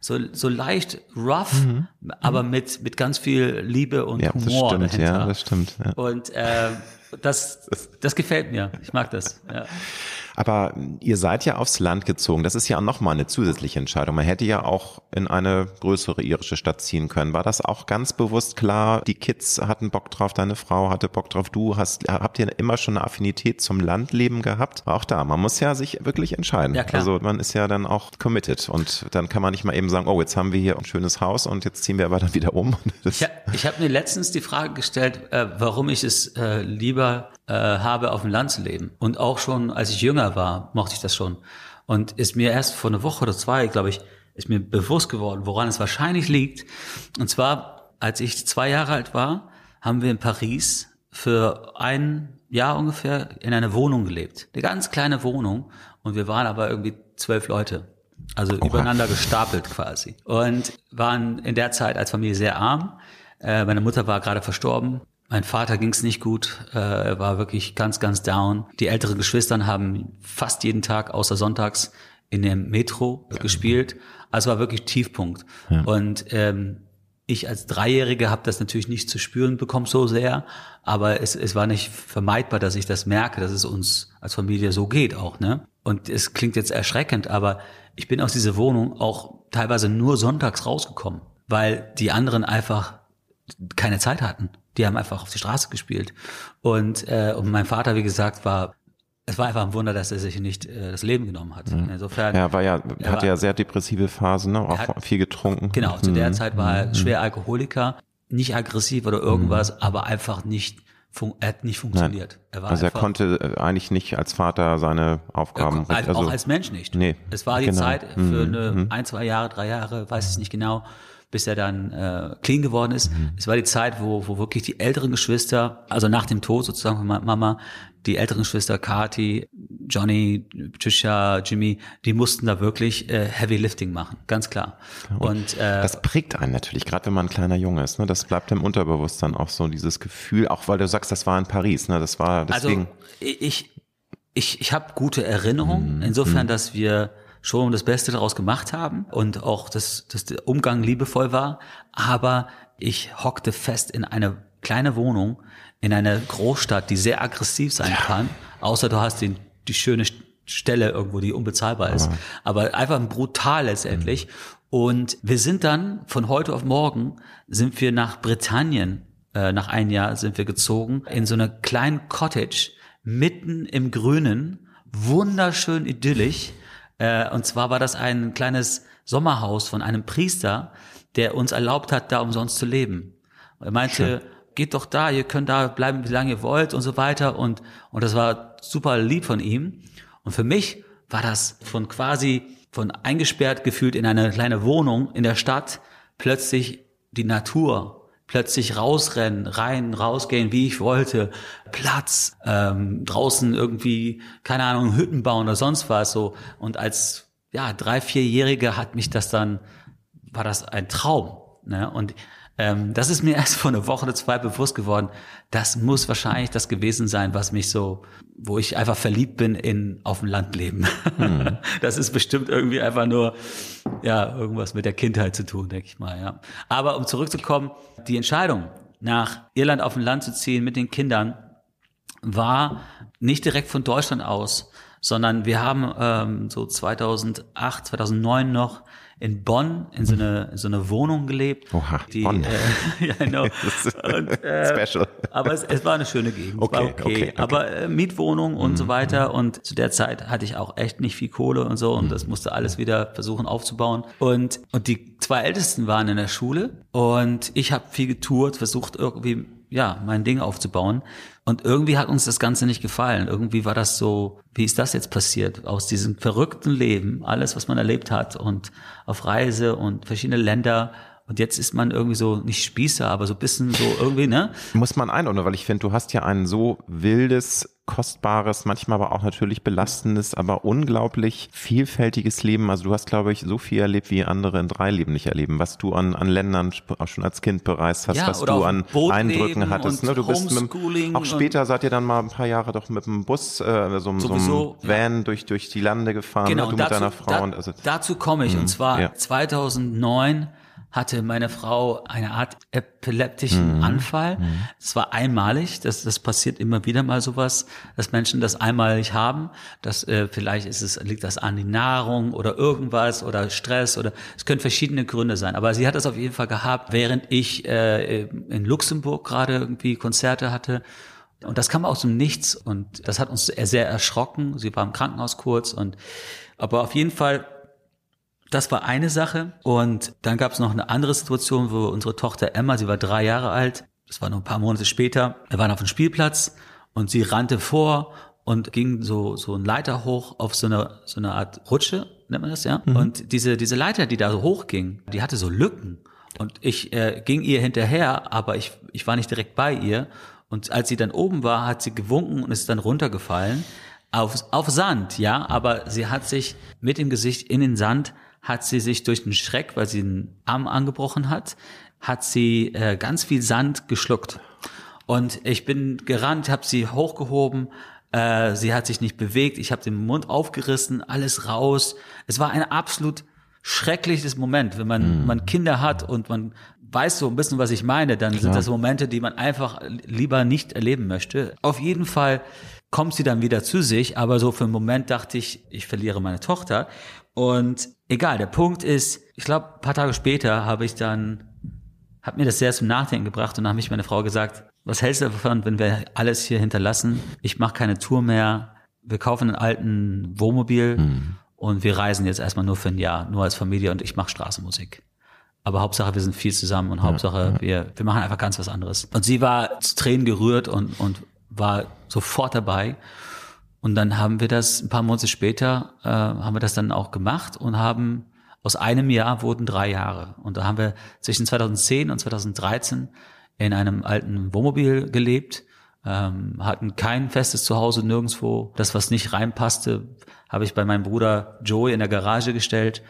so, so leicht rough, aber mit, mit ganz viel Liebe und Mhm. ja, das Humor stimmt, dahinter. ja, das stimmt. Ja. Und äh, das, das gefällt mir. Ich mag das. Ja. Aber ihr seid ja aufs Land gezogen. Das ist ja auch nochmal eine zusätzliche Entscheidung. Man hätte ja auch in eine größere irische Stadt ziehen können. War das auch ganz bewusst klar? Die Kids hatten Bock drauf, deine Frau hatte Bock drauf. Du hast, habt ihr immer schon eine Affinität zum Landleben gehabt? Auch da. Man muss ja sich wirklich entscheiden. Ja, klar. Also man ist ja dann auch committed und dann kann man nicht mal eben sagen, oh, jetzt haben wir hier ein schönes Haus und jetzt ziehen wir aber dann wieder um. Das ich habe hab mir letztens die Frage gestellt, äh, warum ich es äh, lieber äh, habe, auf dem Land zu leben. Und auch schon, als ich jünger war, mochte ich das schon. Und ist mir erst vor einer Woche oder zwei, glaube ich, ist mir bewusst geworden, woran es wahrscheinlich liegt. Und zwar, als ich zwei Jahre alt war, haben wir in Paris für ein Jahr ungefähr in einer Wohnung gelebt. Eine ganz kleine Wohnung. Und wir waren aber irgendwie zwölf Leute. Also Oha. übereinander gestapelt quasi. Und waren in der Zeit als Familie sehr arm. Äh, meine Mutter war gerade verstorben. Mein Vater ging es nicht gut, äh, er war wirklich ganz, ganz down. Die älteren Geschwistern haben fast jeden Tag, außer sonntags, in dem Metro ja. gespielt. Also war wirklich Tiefpunkt. Ja. Und ähm, ich als Dreijährige habe das natürlich nicht zu spüren bekommen so sehr, aber es, es war nicht vermeidbar, dass ich das merke, dass es uns als Familie so geht auch. Ne? Und es klingt jetzt erschreckend, aber ich bin aus dieser Wohnung auch teilweise nur sonntags rausgekommen, weil die anderen einfach keine Zeit hatten. Die haben einfach auf die Straße gespielt. Und, äh, und mein Vater, wie gesagt, war es war einfach ein Wunder, dass er sich nicht äh, das Leben genommen hat. Mhm. Insofern. Er war ja, er hatte war, ja sehr depressive Phasen, ne? auch hat, viel getrunken. Genau, zu der mhm. Zeit war er mhm. schwer Alkoholiker, nicht aggressiv oder irgendwas, mhm. aber einfach nicht, er hat nicht funktioniert. Er also er konnte äh, eigentlich nicht als Vater seine Aufgaben. Er, also, auch als Mensch nicht. Nee. Es war die genau. Zeit für mhm. eine mhm. ein, zwei Jahre, drei Jahre, weiß ich nicht genau, bis er dann äh, clean geworden ist. Mhm. Es war die Zeit, wo, wo wirklich die älteren Geschwister, also nach dem Tod sozusagen von Mama, die älteren Geschwister, Kati, Johnny, Patricia, Jimmy, die mussten da wirklich äh, Heavy Lifting machen, ganz klar. Und äh, das prägt einen natürlich, gerade wenn man ein kleiner Junge ist. Ne? Das bleibt im Unterbewusstsein auch so dieses Gefühl, auch weil du sagst, das war in Paris. Ne? Das war deswegen. Also ich ich ich habe gute Erinnerungen, mhm. insofern, mhm. dass wir schon das Beste daraus gemacht haben und auch, dass, dass der Umgang liebevoll war. Aber ich hockte fest in eine kleine Wohnung in einer Großstadt, die sehr aggressiv sein ja. kann, außer du hast den, die schöne Stelle irgendwo, die unbezahlbar ist. Aber, aber einfach brutal letztendlich. Mhm. Und wir sind dann von heute auf morgen sind wir nach Britannien, äh, nach einem Jahr sind wir gezogen, in so einer kleinen Cottage mitten im Grünen, wunderschön idyllisch. Äh, und zwar war das ein kleines Sommerhaus von einem Priester, der uns erlaubt hat, da umsonst zu leben. Er meinte, Schön. geht doch da, ihr könnt da bleiben, wie lange ihr wollt und so weiter. Und, und das war super lieb von ihm. Und für mich war das von quasi, von eingesperrt gefühlt in eine kleine Wohnung in der Stadt, plötzlich die Natur plötzlich rausrennen, rein, rausgehen, wie ich wollte, Platz, ähm, draußen irgendwie, keine Ahnung, Hütten bauen oder sonst was so. Und als ja drei, vierjährige hat mich das dann, war das ein Traum. Ne? Und ähm, das ist mir erst vor einer Woche oder zwei bewusst geworden. Das muss wahrscheinlich das gewesen sein, was mich so, wo ich einfach verliebt bin in auf dem Land leben. Mhm. Das ist bestimmt irgendwie einfach nur ja irgendwas mit der Kindheit zu tun, denke ich mal. Ja. Aber um zurückzukommen, die Entscheidung nach Irland auf dem Land zu ziehen mit den Kindern war nicht direkt von Deutschland aus, sondern wir haben ähm, so 2008, 2009 noch in Bonn in so eine, in so eine Wohnung gelebt. Oha, die, Bonn. Äh, ja, genau. und, äh, Special. Aber es, es war eine schöne Gegend. Okay, okay, okay, okay, Aber äh, Mietwohnung und mhm. so weiter. Und zu der Zeit hatte ich auch echt nicht viel Kohle und so. Und mhm. das musste alles wieder versuchen aufzubauen. Und, und die zwei Ältesten waren in der Schule. Und ich habe viel getourt, versucht irgendwie ja, mein Ding aufzubauen. Und irgendwie hat uns das Ganze nicht gefallen. Irgendwie war das so, wie ist das jetzt passiert? Aus diesem verrückten Leben, alles, was man erlebt hat und auf Reise und verschiedene Länder. Und jetzt ist man irgendwie so, nicht Spießer, aber so ein bisschen so irgendwie, ne? Muss man einordnen, weil ich finde, du hast ja ein so wildes kostbares, manchmal aber auch natürlich belastendes, aber unglaublich vielfältiges Leben. Also du hast, glaube ich, so viel erlebt, wie andere in drei Leben nicht erleben. Was du an, an Ländern auch schon als Kind bereist hast, ja, was du an Eindrücken hattest. Ne? Du bist mit, auch später seid ihr dann mal ein paar Jahre doch mit dem Bus, äh, so, so einem Van ja. durch, durch die Lande gefahren, genau, ne? du dazu, mit deiner Frau. Da, und also, dazu komme ich. Und mhm, zwar ja. 2009 hatte meine Frau eine Art epileptischen mhm. Anfall. Es mhm. war einmalig, das, das passiert immer wieder mal sowas, dass Menschen das einmalig haben. Das, äh, vielleicht ist es, liegt das an die Nahrung oder irgendwas oder Stress oder es können verschiedene Gründe sein. Aber sie hat das auf jeden Fall gehabt, während ich äh, in Luxemburg gerade irgendwie Konzerte hatte. Und das kam aus dem Nichts und das hat uns sehr erschrocken. Sie war im Krankenhaus kurz und aber auf jeden Fall das war eine Sache. Und dann gab es noch eine andere Situation, wo unsere Tochter Emma, sie war drei Jahre alt, das war noch ein paar Monate später, wir waren auf dem Spielplatz und sie rannte vor und ging so, so ein Leiter hoch auf so eine, so eine Art Rutsche, nennt man das, ja? Mhm. Und diese, diese Leiter, die da so hochging, die hatte so Lücken. Und ich äh, ging ihr hinterher, aber ich, ich war nicht direkt bei ihr. Und als sie dann oben war, hat sie gewunken und ist dann runtergefallen. Auf, auf Sand, ja, aber sie hat sich mit dem Gesicht in den Sand hat sie sich durch den Schreck, weil sie einen Arm angebrochen hat, hat sie äh, ganz viel Sand geschluckt. Und ich bin gerannt, habe sie hochgehoben, äh, sie hat sich nicht bewegt, ich habe den Mund aufgerissen, alles raus. Es war ein absolut schreckliches Moment, wenn man, mm. man Kinder hat und man weiß so ein bisschen, was ich meine, dann Klar. sind das Momente, die man einfach lieber nicht erleben möchte. Auf jeden Fall kommt sie dann wieder zu sich, aber so für einen Moment dachte ich, ich verliere meine Tochter. Und egal, der Punkt ist, ich glaube, paar Tage später habe ich dann, hat mir das sehr zum Nachdenken gebracht und dann habe ich meine Frau gesagt, was hältst du davon, wenn wir alles hier hinterlassen? Ich mache keine Tour mehr. Wir kaufen einen alten Wohnmobil mhm. und wir reisen jetzt erstmal nur für ein Jahr, nur als Familie und ich mache Straßenmusik. Aber Hauptsache, wir sind viel zusammen und Hauptsache, ja, wir, wir machen einfach ganz was anderes. Und sie war zu Tränen gerührt und, und war sofort dabei. Und dann haben wir das ein paar Monate später, äh, haben wir das dann auch gemacht und haben aus einem Jahr wurden drei Jahre. Und da haben wir zwischen 2010 und 2013 in einem alten Wohnmobil gelebt, ähm, hatten kein festes Zuhause nirgendwo. Das, was nicht reinpasste, habe ich bei meinem Bruder Joey in der Garage gestellt.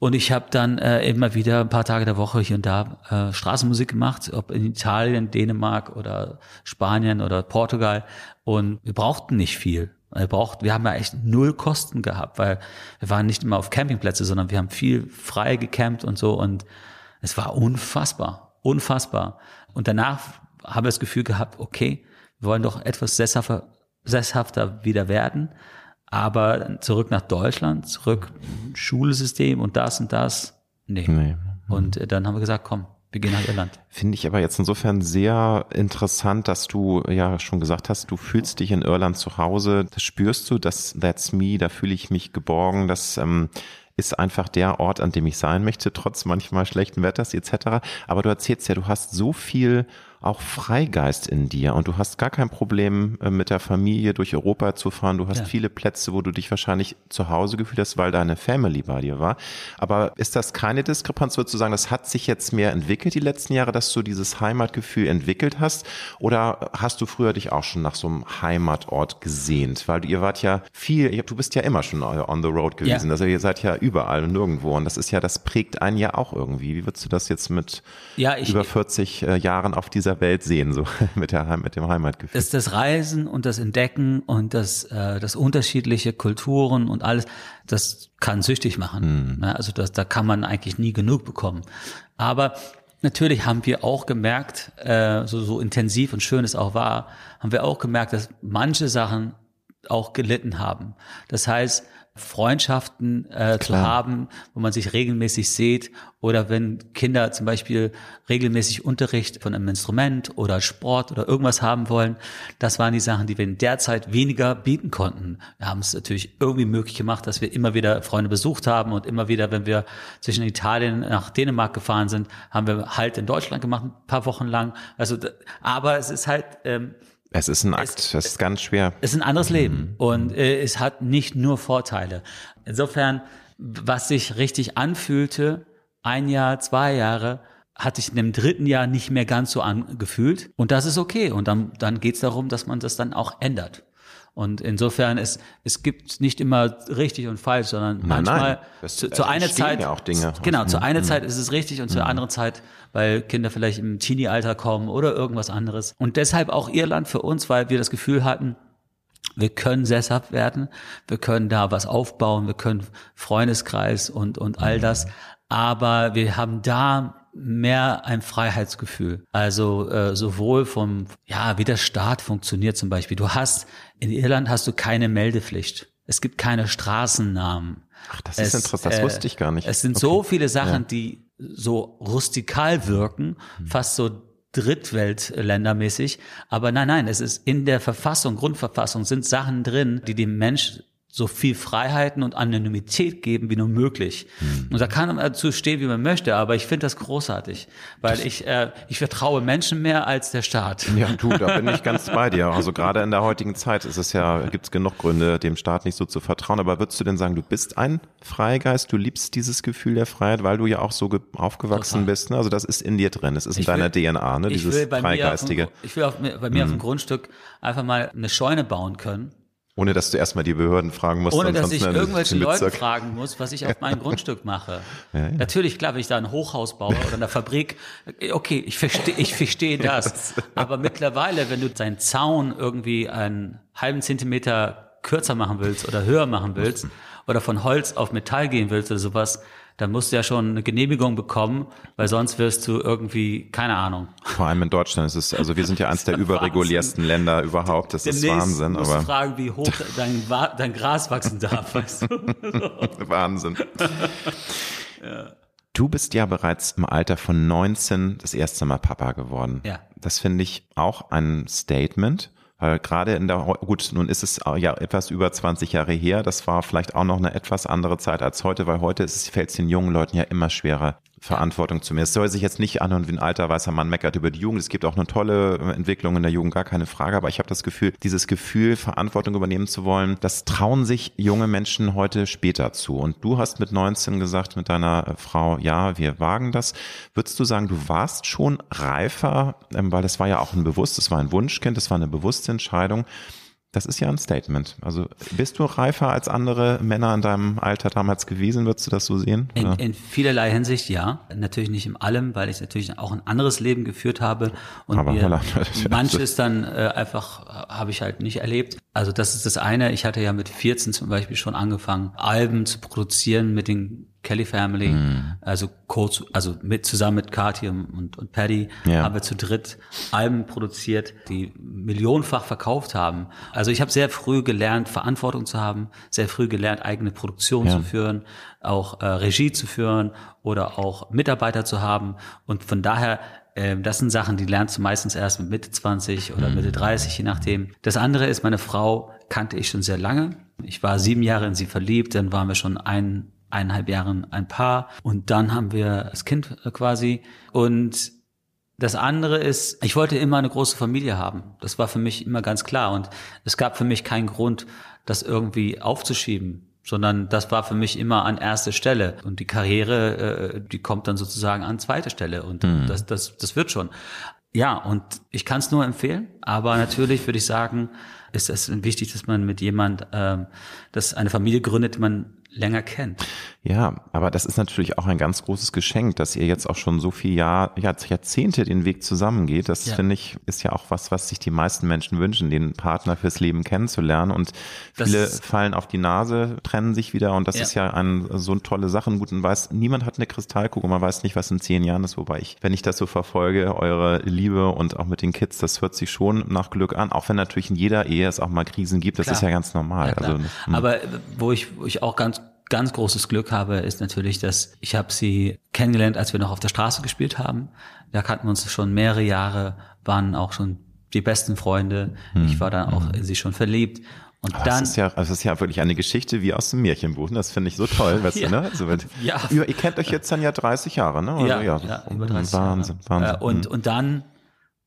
Und ich habe dann äh, immer wieder ein paar Tage der Woche hier und da äh, Straßenmusik gemacht, ob in Italien, Dänemark oder Spanien oder Portugal. Und wir brauchten nicht viel. Wir, braucht, wir haben ja echt null Kosten gehabt, weil wir waren nicht immer auf Campingplätze, sondern wir haben viel frei gecampt und so. Und es war unfassbar, unfassbar. Und danach haben wir das Gefühl gehabt, okay, wir wollen doch etwas sesshafter, sesshafter wieder werden. Aber zurück nach Deutschland, zurück Schulsystem und das und das, nee. nee. Und äh, dann haben wir gesagt, komm, wir gehen nach Irland. Finde ich aber jetzt insofern sehr interessant, dass du ja schon gesagt hast, du fühlst dich in Irland zu Hause. Das spürst du, dass That's Me, da fühle ich mich geborgen, das ähm, ist einfach der Ort, an dem ich sein möchte, trotz manchmal schlechten Wetters etc. Aber du erzählst ja, du hast so viel auch Freigeist in dir und du hast gar kein Problem äh, mit der Familie durch Europa zu fahren. Du hast ja. viele Plätze, wo du dich wahrscheinlich zu Hause gefühlt hast, weil deine Family bei dir war. Aber ist das keine Diskrepanz sozusagen? Das hat sich jetzt mehr entwickelt die letzten Jahre, dass du dieses Heimatgefühl entwickelt hast? Oder hast du früher dich auch schon nach so einem Heimatort gesehnt? Weil ihr wart ja viel, du bist ja immer schon on the road gewesen. Ja. Also ihr seid ja überall und nirgendwo. Und das ist ja, das prägt einen ja auch irgendwie. Wie würdest du das jetzt mit ja, ich, über 40 äh, Jahren auf dieser dieser Welt sehen, so mit, der, mit dem Heimatgefühl. Das, das Reisen und das Entdecken und das, äh, das unterschiedliche Kulturen und alles, das kann süchtig machen. Mhm. Also das, da kann man eigentlich nie genug bekommen. Aber natürlich haben wir auch gemerkt, äh, so, so intensiv und schön es auch war, haben wir auch gemerkt, dass manche Sachen auch gelitten haben. Das heißt, Freundschaften äh, zu haben, wo man sich regelmäßig sieht oder wenn Kinder zum Beispiel regelmäßig Unterricht von einem Instrument oder Sport oder irgendwas haben wollen, das waren die Sachen, die wir in der Zeit weniger bieten konnten. Wir haben es natürlich irgendwie möglich gemacht, dass wir immer wieder Freunde besucht haben und immer wieder, wenn wir zwischen Italien nach Dänemark gefahren sind, haben wir halt in Deutschland gemacht, ein paar Wochen lang. Also, aber es ist halt ähm, es ist ein Akt, es, das ist ganz schwer. Es ist ein anderes Leben mhm. und äh, es hat nicht nur Vorteile. Insofern, was sich richtig anfühlte, ein Jahr, zwei Jahre, hatte ich in dem dritten Jahr nicht mehr ganz so angefühlt. Und das ist okay. Und dann, dann geht es darum, dass man das dann auch ändert. Und insofern, es, es gibt nicht immer richtig und falsch, sondern nein, manchmal nein. zu, zu einer Zeit, ja auch Dinge. genau, zu einer mhm. Zeit ist es richtig und mhm. zur anderen Zeit, weil Kinder vielleicht im Teenie-Alter kommen oder irgendwas anderes. Und deshalb auch Irland für uns, weil wir das Gefühl hatten, wir können sesshaft werden, wir können da was aufbauen, wir können Freundeskreis und, und all das. aber wir haben da mehr ein Freiheitsgefühl. Also äh, sowohl vom, ja, wie der Staat funktioniert zum Beispiel. Du hast, in Irland hast du keine Meldepflicht. Es gibt keine Straßennamen. Ach, das ist interessant, das äh, wusste ich gar nicht. Es sind Okay. so viele Sachen, Ja. die so rustikal wirken, fast so Drittweltländermäßig. Aber nein, nein, es ist in der Verfassung, Grundverfassung sind Sachen drin, die dem Mensch so viel Freiheiten und Anonymität geben wie nur möglich. Und da kann man dazu stehen, wie man möchte, aber ich finde das großartig, weil ich äh, ich vertraue Menschen mehr als der Staat. Ja, du, da bin ich ganz bei dir. Also gerade in der heutigen Zeit ist es ja, gibt es genug Gründe, dem Staat nicht so zu vertrauen. Aber würdest du denn sagen, du bist ein Freigeist, du liebst dieses Gefühl der Freiheit, weil du ja auch so ge- aufgewachsen Total. bist? Ne? Also das ist in dir drin, es ist in Ich deiner will- DNA, ne? Ich dieses Freigeistige. dem- ich will auf, bei mir auf dem Grundstück einfach mal eine Scheune bauen können. Ohne dass du erstmal die Behörden fragen musst. Ohne dass ich eine- irgendwelche eine Leute Bezirk- fragen muss, was ich auf meinem Grundstück mache. Natürlich, klar, wenn ich da ein Hochhaus baue oder eine Fabrik, okay, ich verstehe ich verstehe das. Aber mittlerweile, wenn du deinen Zaun irgendwie einen halben Zentimeter kürzer machen willst oder höher machen willst oder von Holz auf Metall gehen willst oder sowas, dann musst du ja schon eine Genehmigung bekommen, weil sonst wirst du irgendwie, keine Ahnung. Vor allem in Deutschland ist es, also wir sind ja eins der ist überreguliersten Länder überhaupt. Das ist Demnächst Wahnsinn, musst aber du fragen, wie hoch dein, dein Gras wachsen darf, weißt du? Wahnsinn. Du bist ja bereits im Alter von 19 das erste Mal Papa geworden. Ja. Das finde ich auch ein Statement. Weil gerade in der, gut, nun ist es ja etwas über 20 Jahre her. Das war vielleicht auch noch eine etwas andere Zeit als heute, weil heute ist es, fällt es den jungen Leuten ja immer schwerer, Verantwortung zu mir. Es soll sich jetzt nicht anhören wie ein alter weißer Mann meckert über die Jugend. Es gibt auch eine tolle Entwicklung in der Jugend, gar keine Frage. Aber ich habe das Gefühl, dieses Gefühl, Verantwortung übernehmen zu wollen, das trauen sich junge Menschen heute später zu. Und du hast mit 19 gesagt mit deiner Frau, ja, wir wagen das. Würdest du sagen, du warst schon reifer, ähm, weil das war ja auch ein bewusstes, das war ein Wunschkind, das war eine bewusste Entscheidung. Das ist ja ein Statement. Also bist du reifer als andere Männer in deinem Alter damals gewesen? Würdest du das so sehen? In, in vielerlei Hinsicht ja. Natürlich nicht in allem, weil ich natürlich auch ein anderes Leben geführt habe und Aber mir manches dann äh, einfach äh, habe ich halt nicht erlebt. Also das ist das eine. Ich hatte ja mit 14 zum Beispiel schon angefangen, Alben zu produzieren mit den Kelly Family, Mhm. also kurz, also mit zusammen mit Kathi und, und Paddy Ja. haben wir zu dritt Alben produziert, die millionenfach verkauft haben. Also ich habe sehr früh gelernt, Verantwortung zu haben, sehr früh gelernt, eigene Produktion Ja. zu führen, auch äh, Regie zu führen oder auch Mitarbeiter zu haben. Und von daher, äh, das sind Sachen, die lernst du meistens erst mit Mitte 20 oder Mitte 30, je nachdem. Das andere ist, meine Frau kannte ich schon sehr lange. Ich war sieben Jahre in sie verliebt, dann waren wir schon ein, eineinhalb Jahre ein Paar und dann haben wir das Kind quasi und das andere ist, ich wollte immer eine große Familie haben. Das war für mich immer ganz klar. Und es gab für mich keinen Grund, das irgendwie aufzuschieben, sondern das war für mich immer an erste Stelle. Und die Karriere, äh, die kommt dann sozusagen an zweite Stelle. Und das, das, das wird schon. Ja, und ich kann es nur empfehlen, aber natürlich würde ich sagen, ist es wichtig, dass man mit jemand, ähm, dass eine Familie gründet, man länger kennt. Ja, aber das ist natürlich auch ein ganz großes Geschenk, dass ihr jetzt auch schon so viel Jahr, ja, Jahrzehnte den Weg zusammengeht. Das Ja. finde ich, ist ja auch was, was sich die meisten Menschen wünschen, den Partner fürs Leben kennenzulernen. Und viele fallen auf die Nase, trennen sich wieder. Und das Ja. ist ja ein, so eine tolle Sache. Gut, man weiß, niemand hat eine Kristallkugel, man weiß nicht, was in zehn Jahren ist. Wobei ich, wenn ich das so verfolge, eure Liebe und auch mit den Kids, das hört sich schon nach Glück an. Auch wenn natürlich in jeder Ehe es auch mal Krisen gibt. Das Klar. ist ja ganz normal. Ja, also, hm. Aber wo ich, wo ich auch ganz ganz großes Glück habe, ist natürlich, dass ich habe sie kennengelernt, als wir noch auf der Straße gespielt haben. Da kannten wir uns schon mehrere Jahre, waren auch schon die besten Freunde. Ich war dann auch in sie schon verliebt. Und Aber dann das ist ja, also das ist ja wirklich eine Geschichte wie aus dem Märchenbuch. ne? Das finde ich so toll, weißt Ja. du, ne? Also, wenn- Ja. Ihr, ihr kennt euch jetzt dann ja 30 Jahre, ne? Also, ja, ja, über 30 Wahnsinn, Jahre. Wahnsinn. Äh, und, und dann,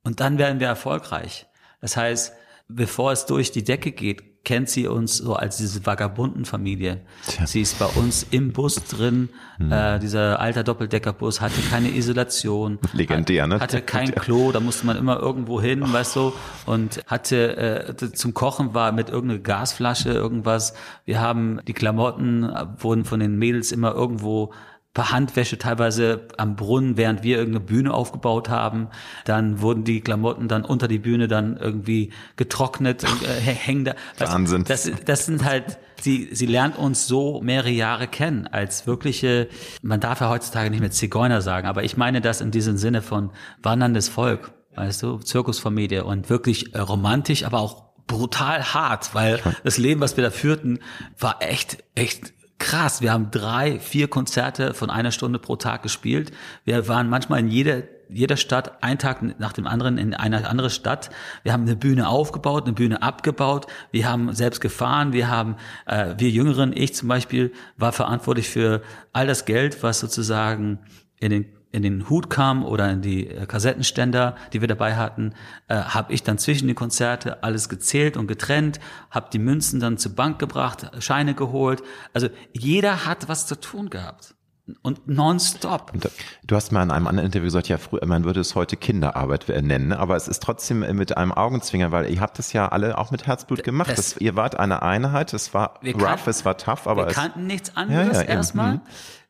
und dann werden wir erfolgreich. Das heißt, bevor es durch die Decke geht, kennt sie uns so als diese Vagabundenfamilie. Tja. Sie ist bei uns im Bus drin. Äh, dieser alter Doppeldeckerbus hatte keine Isolation. Legendär, ne? Hatte kein Klo, da musste man immer irgendwo hin, weißt du. Und hatte äh, zum Kochen war mit irgendeiner Gasflasche irgendwas. Wir haben die Klamotten äh, wurden von den Mädels immer irgendwo per Handwäsche teilweise am Brunnen, während wir irgendeine Bühne aufgebaut haben. Dann wurden die Klamotten dann unter die Bühne dann irgendwie getrocknet und äh, hängen da. Wahnsinn. Das, das sind halt, sie, sie lernt uns so mehrere Jahre kennen als wirkliche, man darf ja heutzutage nicht mehr Zigeuner sagen, aber ich meine das in diesem Sinne von wanderndes Volk, weißt du, Zirkusfamilie und wirklich äh, romantisch, aber auch brutal hart, weil das Leben, was wir da führten, war echt, echt krass. Wir haben drei, vier Konzerte von einer Stunde pro Tag gespielt. Wir waren manchmal in jeder jeder Stadt, ein Tag nach dem anderen in eine andere Stadt. Wir haben eine Bühne aufgebaut, eine Bühne abgebaut. Wir haben selbst gefahren. Wir haben, äh, wir Jüngeren, ich zum Beispiel, war verantwortlich für all das Geld, was sozusagen in den in den Hut kam oder in die äh, Kassettenständer, die wir dabei hatten, äh, habe ich dann zwischen die Konzerte alles gezählt und getrennt, habe die Münzen dann zur Bank gebracht, Scheine geholt. Also jeder hat was zu tun gehabt und nonstop. Und du hast mal in einem anderen Interview gesagt, ja, früher, man würde es heute Kinderarbeit nennen, aber es ist trotzdem mit einem Augenzwinger, weil ihr habt es ja alle auch mit Herzblut gemacht. Das, das, ihr wart eine Einheit, es war rough, kannten, es war tough, aber wir es, kannten nichts anderes ja, ja, erstmal. Mhm.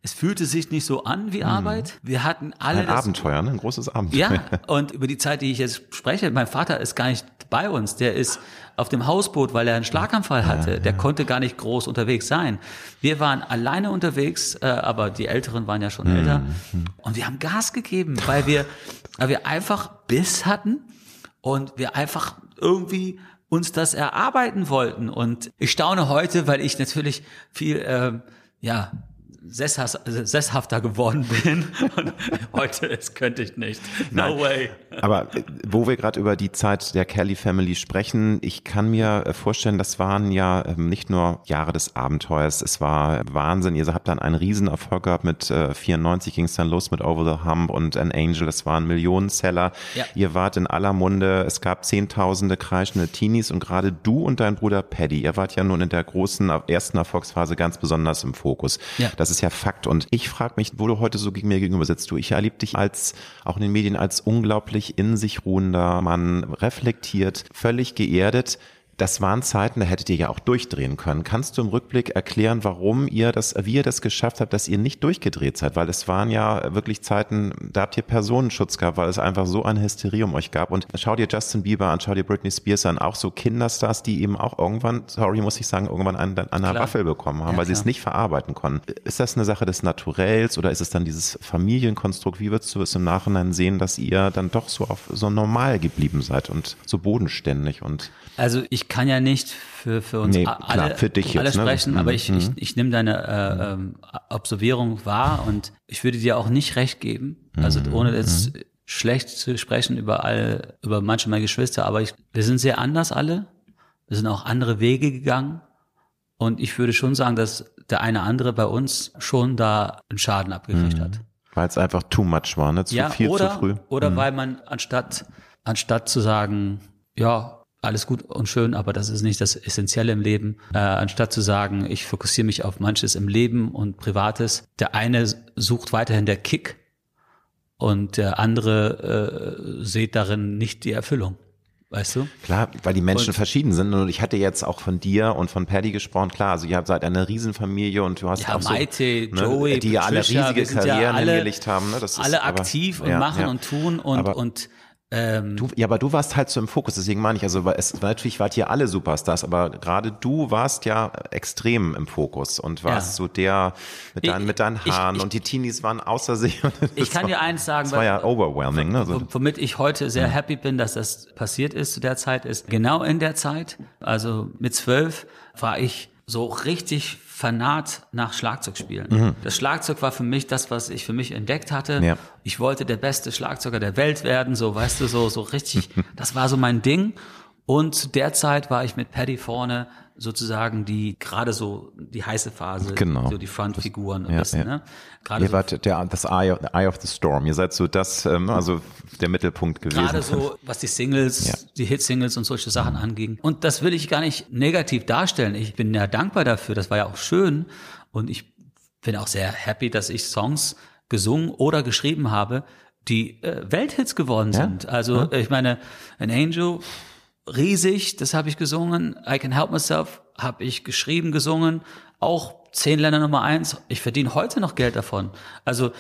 Es fühlte sich nicht so an wie Arbeit. Wir hatten alle ein Abenteuer, ne? ein großes Abenteuer. Ja, und über die Zeit, die ich jetzt spreche, mein Vater ist gar nicht bei uns. Der ist auf dem Hausboot, weil er einen Schlaganfall hatte. Ja, ja. Der konnte gar nicht groß unterwegs sein. Wir waren alleine unterwegs, äh, aber die Älteren waren ja schon mhm. älter. Und wir haben Gas gegeben, weil wir, weil wir einfach Biss hatten und wir einfach irgendwie uns das erarbeiten wollten. Und ich staune heute, weil ich natürlich viel, äh, ja, sesshafter geworden bin. Und heute es könnte ich nicht. No Nein. way. Aber äh, wo wir gerade über die Zeit der Kelly Family sprechen, ich kann mir äh, vorstellen, das waren ja ähm, nicht nur Jahre des Abenteuers, es war Wahnsinn. Ihr habt dann einen Riesenerfolg gehabt mit 94 ging es dann los mit Over the Hump und An Angel, das waren Millionenseller. Ja. Ihr wart in aller Munde, es gab zehntausende kreischende Teenies und gerade du und dein Bruder Paddy, ihr wart ja nun in der großen ersten Erfolgsphase ganz besonders im Fokus. Ja. Das ist ja Fakt. Und ich frage mich, wo du heute so gegen mir gegenüber sitzt, du, ich erlebe dich als, auch in den Medien, als unglaublich in sich ruhender Mann, reflektiert, völlig geerdet. Das waren Zeiten, da hättet ihr ja auch durchdrehen können. Kannst du im Rückblick erklären, warum ihr das, wie ihr das geschafft habt, dass ihr nicht durchgedreht seid? Weil es waren ja wirklich Zeiten, da habt ihr Personenschutz gehabt, weil es einfach so eine Hysterie um euch gab. Und schau dir Justin Bieber an, schau dir Britney Spears an, auch so Kinderstars, die eben auch irgendwann, sorry, muss ich sagen, irgendwann an, an einer Waffel bekommen haben, ja, weil sie es nicht verarbeiten konnten. Ist das eine Sache des Naturells oder ist es dann dieses Familienkonstrukt? Wie würdest du es im Nachhinein sehen, dass ihr dann doch so auf so normal geblieben seid und so bodenständig und also ich kann ja nicht für, für uns nee, alle, klar, für dich alle jetzt, ne? sprechen, ne? aber ich, mhm. ich, ich nehme deine äh, ähm, Observierung wahr und ich würde dir auch nicht recht geben, also mhm. ohne jetzt mhm. schlecht zu sprechen über all, über manche meiner Geschwister, aber ich, wir sind sehr anders alle. Wir sind auch andere Wege gegangen. Und ich würde schon sagen, dass der eine andere bei uns schon da einen Schaden abgekriegt mhm. hat. Weil es einfach too much war, ne? Zu ja, viel oder, zu früh. Oder mhm. weil man anstatt, anstatt zu sagen, ja, alles gut und schön, aber das ist nicht das Essentielle im Leben. Äh, anstatt zu sagen, ich fokussiere mich auf manches im Leben und Privates. Der eine sucht weiterhin der Kick und der andere äh, sieht darin nicht die Erfüllung. Weißt du? Klar, weil die Menschen und, verschieden sind. Und ich hatte jetzt auch von dir und von Paddy gesprochen. Klar, also ihr habt seid eine Riesenfamilie und du hast ja, auch Maite, so, ne, Joey, die ja alle riesige Karrieren ja alle, hingelegt haben. Ne? Das alle ist, aktiv aber, und ja, machen ja. und tun und, aber, und ähm, du, ja, aber du warst halt so im Fokus, deswegen meine ich, also es, natürlich wart ihr alle Superstars, aber gerade du warst ja extrem im Fokus und warst ja. so der mit, dein, mit deinen Haaren ich, ich, und die Teenies waren außer sich. ich kann war, dir eins sagen, das war ja overwhelming. Ne? So. Womit ich heute sehr happy bin, dass das passiert ist zu der Zeit, ist genau in der Zeit, also mit zwölf war ich so richtig fanat nach Schlagzeug spielen. Mhm. Das Schlagzeug war für mich das, was ich für mich entdeckt hatte. Ja. Ich wollte der beste Schlagzeuger der Welt werden, so weißt du, so so richtig. das war so mein Ding. Und zu der Zeit war ich mit Paddy vorne sozusagen die gerade so die heiße Phase, genau. so die Frontfiguren ja, bisschen. Ja. Ne? Gerade Ihr so, wart der, das Eye of, Eye of the Storm. Ihr seid so das, ähm, also der Mittelpunkt gewesen. Gerade so, was die Singles, ja. die Hit-Singles und solche Sachen anging. Und das will ich gar nicht negativ darstellen. Ich bin ja dankbar dafür. Das war ja auch schön. Und ich bin auch sehr happy, dass ich Songs gesungen oder geschrieben habe, die äh, Welthits geworden sind. Also ich meine, An Angel riesig, das habe ich gesungen. I Can Help Myself habe ich geschrieben, gesungen. auch zehn Länder Nummer eins. Ich verdiene heute noch Geld davon. Also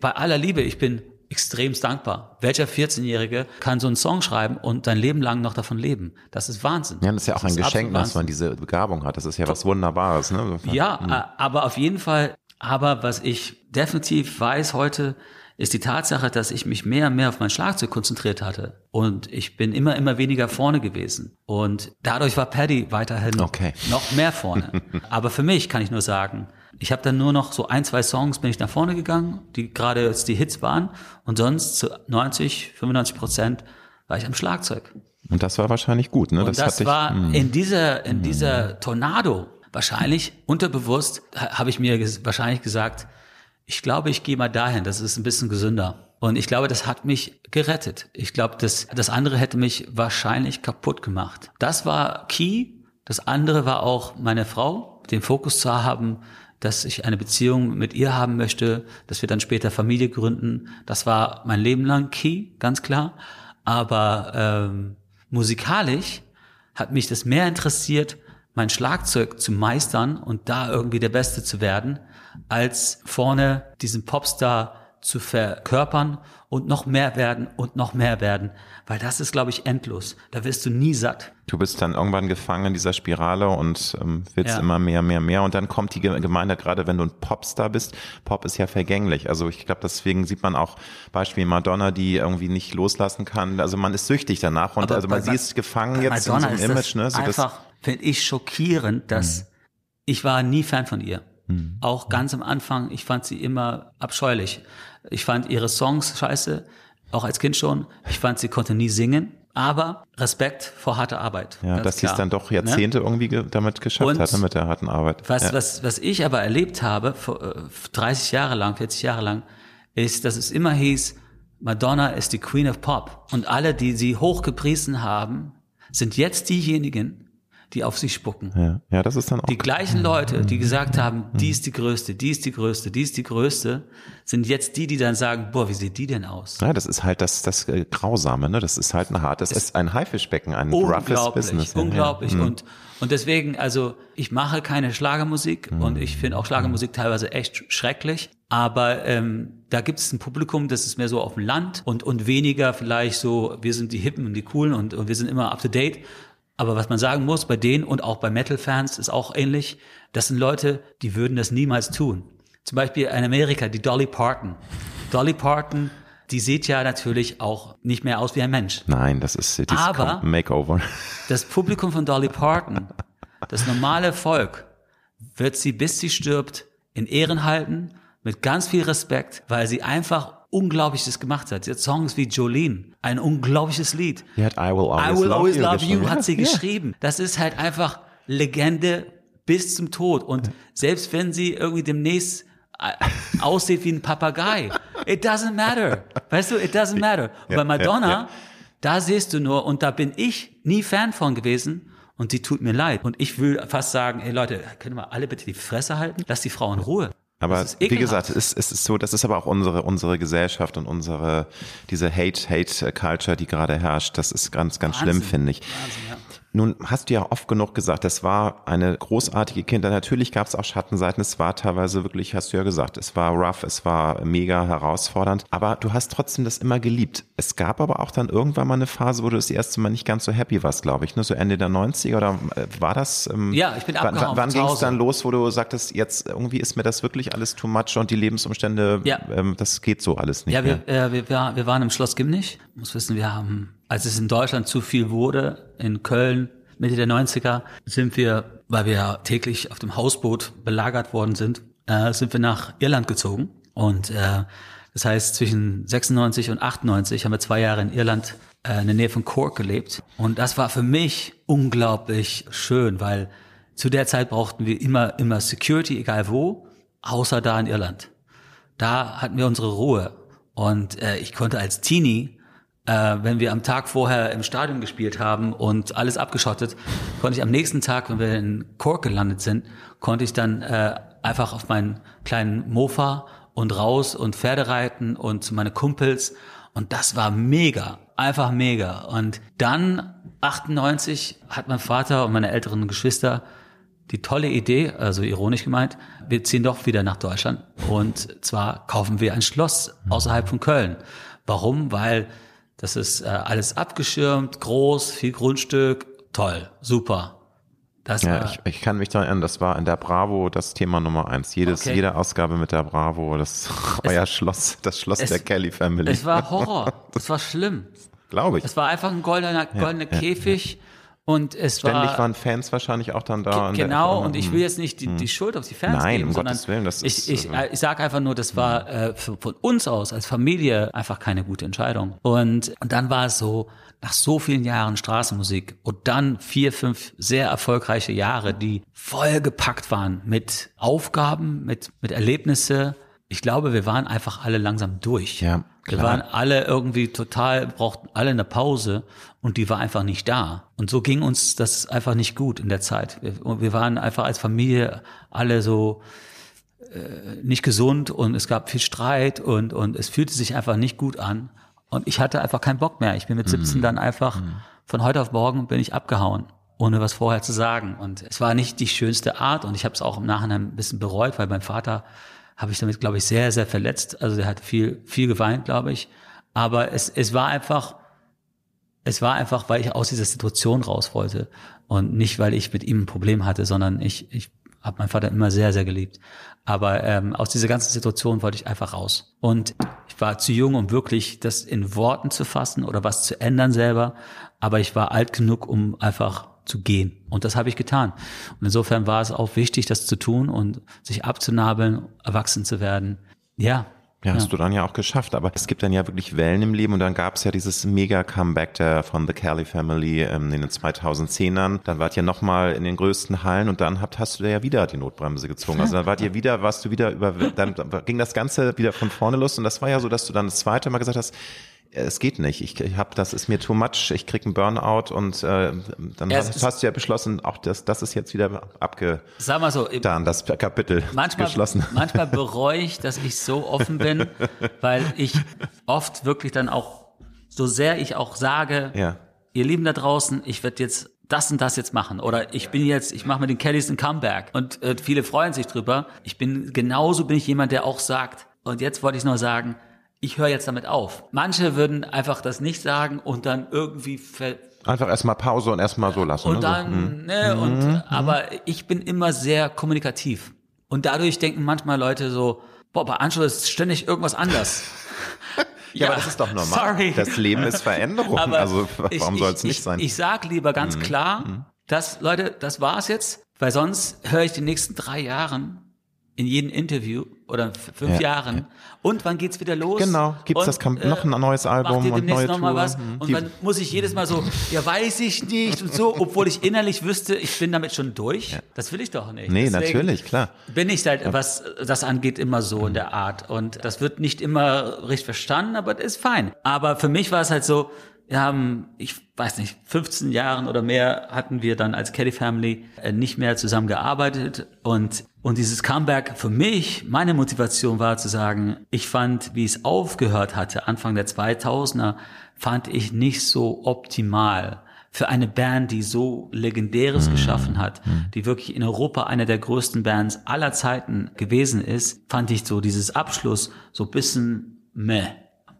bei aller Liebe, ich bin extremst dankbar. Welcher 14-Jährige kann so einen Song schreiben und sein Leben lang noch davon leben? Das ist Wahnsinn. Ja, das ist ja auch das ein Geschenk, dass man diese Begabung hat. Das ist ja was Wunderbares. Ne? Ja, mhm. aber auf jeden Fall, aber was ich definitiv weiß heute, ist die Tatsache, dass ich mich mehr und mehr auf mein Schlagzeug konzentriert hatte. Und ich bin immer, immer weniger vorne gewesen. Und dadurch war Paddy weiterhin okay. noch mehr vorne. Aber für mich kann ich nur sagen, ich habe dann nur noch so ein, zwei Songs bin ich nach vorne gegangen, die gerade jetzt die Hits waren. Und sonst zu 90, 95 Prozent war ich am Schlagzeug. Und das war wahrscheinlich gut, ne? Und das, das war ich, hm. in dieser, in dieser Tornado wahrscheinlich unterbewusst habe ich mir wahrscheinlich gesagt, ich glaube, ich gehe mal dahin, das ist ein bisschen gesünder. Und ich glaube, das hat mich gerettet. Ich glaube, das, das andere hätte mich wahrscheinlich kaputt gemacht. Das war key. Das andere war auch meine Frau, den Fokus zu haben, dass ich eine Beziehung mit ihr haben möchte, dass wir dann später Familie gründen. Das war mein Leben lang key, ganz klar. Aber ähm, musikalisch hat mich das mehr interessiert, mein Schlagzeug zu meistern und da irgendwie der Beste zu werden, als vorne diesen Popstar zu verkörpern und noch mehr werden und noch mehr werden. Weil das ist, glaube ich, endlos. Da wirst du nie satt. Du bist dann irgendwann gefangen in dieser Spirale und ähm, willst ja. immer mehr, mehr, mehr. Und dann kommt die Gemeinde, gerade wenn du ein Popstar bist, Pop ist ja vergänglich. Also ich glaube, deswegen sieht man auch Beispiel Madonna, die irgendwie nicht loslassen kann. Also man ist süchtig danach und Aber also man, sie ist gefangen jetzt Madonna in so einem Image. Ne? So einfach, finde ich, schockierend, dass mhm. ich war nie Fan von ihr. Mhm. Auch ganz am Anfang, ich fand sie immer abscheulich. Ich fand ihre Songs scheiße, auch als Kind schon. Ich fand, sie konnte nie singen. Aber Respekt vor harter Arbeit. Ja, dass sie es dann doch ne? Jahrzehnte ne? irgendwie damit geschafft Und hat, ne, mit der harten Arbeit. Was, ja. was, was ich aber erlebt habe, 30 äh, Jahre lang, 40 Jahre lang, ist, dass es immer hieß, Madonna ist die Queen of Pop. Und alle, die sie hochgepriesen haben, sind jetzt diejenigen, die auf sie spucken. Ja, ja das ist dann auch. Die gleichen Leute, die gesagt haben, die ist die größte, die ist die größte, die ist die größte, sind jetzt die, die dann sagen, boah, wie sieht die denn aus? Ja, das ist halt das, das äh, Grausame, ne? Das ist halt ein hartes, das ist ein Haifischbecken, ein roughes Business. Unglaublich. Ja. Mhm. Und, und deswegen, also, ich mache keine Schlagermusik mhm. und ich finde auch Schlagermusik teilweise echt schrecklich. Aber ähm, da gibt es ein Publikum, das ist mehr so auf dem Land und, und weniger vielleicht so, wir sind die Hippen und die Coolen und, und wir sind immer up to date. Aber was man sagen muss, bei denen und auch bei Metal-Fans ist auch ähnlich, das sind Leute, die würden das niemals tun. Zum Beispiel in Amerika, die Dolly Parton. Dolly Parton, die sieht ja natürlich auch nicht mehr aus wie ein Mensch. Nein, das ist das Aber Makeover. Das Publikum von Dolly Parton, das normale Volk, wird sie, bis sie stirbt, in Ehren halten, mit ganz viel Respekt, weil sie einfach Unglaubliches gemacht hat. Sie hat Songs wie Jolene, ein unglaubliches Lied. Die hat I Will Always, I will love, always you, love you hat sie ja. geschrieben. Das ist halt einfach Legende bis zum Tod. Und selbst wenn sie irgendwie demnächst äh, aussieht wie ein Papagei, it doesn't matter. Weißt du, it doesn't matter. Und bei Madonna, da siehst du nur, und da bin ich nie Fan von gewesen, und die tut mir leid. Und ich will fast sagen, ey Leute, können wir alle bitte die Fresse halten? Lass die Frau in Ruhe. Aber wie gesagt, es, es ist so, das ist aber auch unsere, unsere Gesellschaft und unsere, diese Hate, Hate Culture, die gerade herrscht. Das ist ganz, ganz Wahnsinn. schlimm, finde ich. Wahnsinn, ja. Nun hast du ja oft genug gesagt, das war eine großartige Kinder. Natürlich gab es auch Schattenseiten. Es war teilweise wirklich, hast du ja gesagt, es war rough, es war mega herausfordernd. Aber du hast trotzdem das immer geliebt. Es gab aber auch dann irgendwann mal eine Phase, wo du das erste Mal nicht ganz so happy warst, glaube ich. Ne? So Ende der 90er oder äh, war das? Ähm, ja, ich bin abgehauen. Wann, wann ging es dann los, wo du sagtest, jetzt irgendwie ist mir das wirklich alles too much und die Lebensumstände, ja. ähm, das geht so alles nicht ja, wir, mehr? Ja, wir, wir, wir waren im Schloss Gimnich. Ich muss wissen, wir haben als es in Deutschland zu viel wurde, in Köln Mitte der 90er, sind wir, weil wir täglich auf dem Hausboot belagert worden sind, äh, sind wir nach Irland gezogen. Und äh, das heißt, zwischen 96 und 98 haben wir zwei Jahre in Irland äh, in der Nähe von Cork gelebt. Und das war für mich unglaublich schön, weil zu der Zeit brauchten wir immer, immer Security, egal wo, außer da in Irland. Da hatten wir unsere Ruhe. Und äh, ich konnte als Teenie äh, wenn wir am Tag vorher im Stadion gespielt haben und alles abgeschottet, konnte ich am nächsten Tag, wenn wir in Cork gelandet sind, konnte ich dann äh, einfach auf meinen kleinen Mofa und raus und Pferde reiten und meine Kumpels. Und das war mega, einfach mega. Und dann 98 hat mein Vater und meine älteren Geschwister die tolle Idee, also ironisch gemeint, wir ziehen doch wieder nach Deutschland und zwar kaufen wir ein Schloss außerhalb von Köln. Warum? Weil das ist äh, alles abgeschirmt, groß, viel Grundstück, toll, super. Das ja, ich, ich kann mich daran erinnern, das war in der Bravo das Thema Nummer eins. Jedes, okay. Jede Ausgabe mit der Bravo, das euer Schloss, das Schloss es, der Kelly Family. Es war Horror. Das war schlimm. Glaube ich. Es war einfach ein goldener, goldener ja, Käfig. Ja, und es Ständig war, waren Fans wahrscheinlich auch dann da. Genau, und ich will jetzt nicht die, die hm. Schuld auf die Fans Nein, geben, um sondern Gottes Willen, das ist, ich, ich, äh, ich sage einfach nur, das war äh, für, von uns aus als Familie einfach keine gute Entscheidung. Und, und dann war es so, nach so vielen Jahren Straßenmusik und dann vier, fünf sehr erfolgreiche Jahre, die voll gepackt waren mit Aufgaben, mit, mit Erlebnisse. Ich glaube, wir waren einfach alle langsam durch. Ja. Klar. Wir waren alle irgendwie total, brauchten alle eine Pause und die war einfach nicht da. Und so ging uns das einfach nicht gut in der Zeit. Wir, wir waren einfach als Familie alle so äh, nicht gesund und es gab viel Streit und, und es fühlte sich einfach nicht gut an. Und ich hatte einfach keinen Bock mehr. Ich bin mit 17 mhm. dann einfach mhm. von heute auf morgen bin ich abgehauen ohne was vorher zu sagen. Und es war nicht die schönste Art und ich habe es auch im Nachhinein ein bisschen bereut, weil mein Vater habe ich damit, glaube ich, sehr, sehr verletzt. Also der hat viel, viel geweint, glaube ich. Aber es, es war einfach, es war einfach, weil ich aus dieser Situation raus wollte und nicht, weil ich mit ihm ein Problem hatte, sondern ich, ich habe meinen Vater immer sehr, sehr geliebt. Aber ähm, aus dieser ganzen Situation wollte ich einfach raus. Und ich war zu jung, um wirklich das in Worten zu fassen oder was zu ändern selber. Aber ich war alt genug, um einfach zu gehen. Und das habe ich getan. Und insofern war es auch wichtig, das zu tun und sich abzunabeln, erwachsen zu werden. Ja. Ja, hast ja. du dann ja auch geschafft. Aber es gibt dann ja wirklich Wellen im Leben und dann gab es ja dieses Mega-Comeback der von The Kelly Family ähm, in den 2010ern. Dann wart ihr nochmal in den größten Hallen und dann habt, hast du ja wieder die Notbremse gezogen. Also dann wart ihr wieder, warst du wieder über, dann ging das Ganze wieder von vorne los und das war ja so, dass du dann das zweite Mal gesagt hast, es geht nicht. Ich, ich habe, das ist mir too much. Ich krieg einen Burnout und äh, dann hast, hast, du ja beschlossen, auch das, das ist jetzt wieder abge. Sag mal so, dann das Kapitel manchmal, geschlossen. Manchmal bereue ich, dass ich so offen bin, weil ich oft wirklich dann auch so sehr ich auch sage, ja. ihr Lieben da draußen, ich werde jetzt das und das jetzt machen oder ich bin jetzt, ich mache mit den Kellys ein Comeback und äh, viele freuen sich drüber. Ich bin genauso bin ich jemand, der auch sagt. Und jetzt wollte ich noch sagen ich höre jetzt damit auf. Manche würden einfach das nicht sagen und dann irgendwie Einfach erstmal Pause und erstmal so lassen. Und ne? dann, so. Hm. ne, und, mhm. aber ich bin immer sehr kommunikativ. Und dadurch denken manchmal Leute so, boah, bei Anschluss ist ständig irgendwas anders. ja, ja, aber das ist doch normal. Sorry. Das Leben ist Veränderung. Aber also warum soll es nicht ich, sein? Ich sag lieber ganz mhm. klar, mhm. dass, Leute, das war's jetzt, weil sonst höre ich die nächsten drei Jahren in jedem Interview oder fünf ja. Jahren. Und wann geht's wieder los? Genau, gibt's das äh, noch ein neues Album und neue noch mal was? Mhm. Und dann muss ich jedes Mal so, ja, weiß ich nicht und so, obwohl ich innerlich wüsste, ich bin damit schon durch. Ja. Das will ich doch nicht. Nee, Deswegen natürlich, klar. Bin ich halt, was das angeht, immer so in der Art. Und das wird nicht immer richtig verstanden, aber das ist fein. Aber für mich war es halt so, wir haben, ich weiß nicht, 15 Jahren oder mehr hatten wir dann als Kelly Family äh, nicht mehr zusammen gearbeitet und und dieses Comeback für mich, meine Motivation war zu sagen, ich fand, wie es aufgehört hatte, Anfang der 2000er, fand ich nicht so optimal für eine Band, die so legendäres mhm. geschaffen hat, mhm. die wirklich in Europa eine der größten Bands aller Zeiten gewesen ist, fand ich so dieses Abschluss so bisschen meh.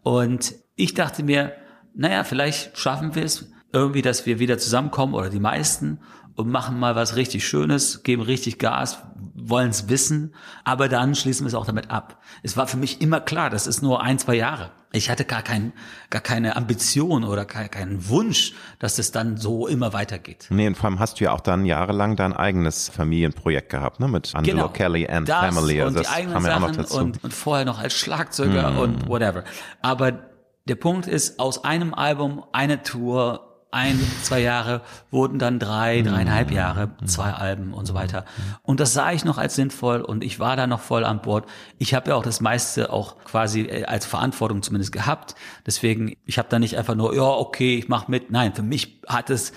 Und ich dachte mir, naja, vielleicht schaffen wir es irgendwie, dass wir wieder zusammenkommen oder die meisten und machen mal was richtig Schönes, geben richtig Gas, wollen es wissen, aber dann schließen wir es auch damit ab. Es war für mich immer klar, das ist nur ein, zwei Jahre. Ich hatte gar, kein, gar keine Ambition oder keinen kein Wunsch, dass es dann so immer weitergeht. Nee, und vor allem hast du ja auch dann jahrelang dein eigenes Familienprojekt gehabt, ne? Mit Angelo genau, Kelly and das Family. Also und das die eigenen dazu. Und, und vorher noch als Schlagzeuger mm. und whatever. Aber der Punkt ist, aus einem Album, eine Tour, ein, zwei Jahre wurden dann drei, dreieinhalb mhm. Jahre, zwei Alben und so weiter. Und das sah ich noch als sinnvoll und ich war da noch voll an Bord. Ich habe ja auch das meiste auch quasi äh, als Verantwortung zumindest gehabt. Deswegen, ich habe da nicht einfach nur, ja, okay, ich mach mit. Nein, für mich hat es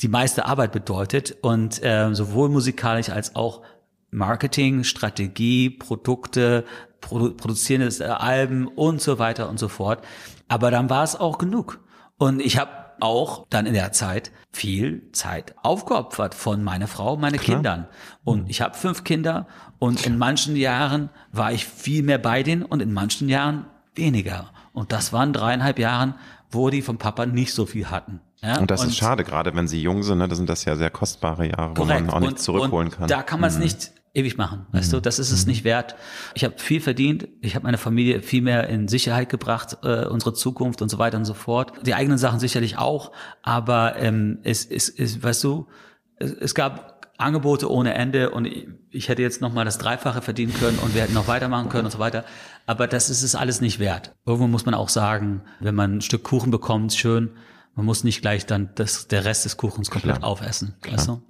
die meiste Arbeit bedeutet und äh, sowohl musikalisch als auch Marketing, Strategie, Produkte, produ produzierende Alben und so weiter und so fort. Aber dann war es auch genug. Und ich habe auch dann in der Zeit viel Zeit aufgeopfert von meiner Frau, meine Klar. Kindern. Und ich habe fünf Kinder und in manchen Jahren war ich viel mehr bei denen und in manchen Jahren weniger. Und das waren dreieinhalb Jahren, wo die vom Papa nicht so viel hatten. Ja? Und das ist schade, gerade wenn sie jung sind, ne? das sind das ja sehr kostbare Jahre, wo Korrekt. man auch nicht und, zurückholen und kann. Mhm. Da kann man es nicht ewig machen, weißt du, das ist es nicht wert. Ich habe viel verdient, ich habe meine Familie viel mehr in Sicherheit gebracht, äh, unsere Zukunft und so weiter und so fort. Die eigenen Sachen sicherlich auch, aber ähm, es ist, es, weißt du, es, es gab Angebote ohne Ende und ich, ich hätte jetzt noch mal das Dreifache verdienen können und wir hätten noch weitermachen können und so weiter. Aber das ist es alles nicht wert. Irgendwo muss man auch sagen, wenn man ein Stück Kuchen bekommt, schön. Man muss nicht gleich dann das, der Rest des Kuchens komplett Klar. aufessen. Weißt du?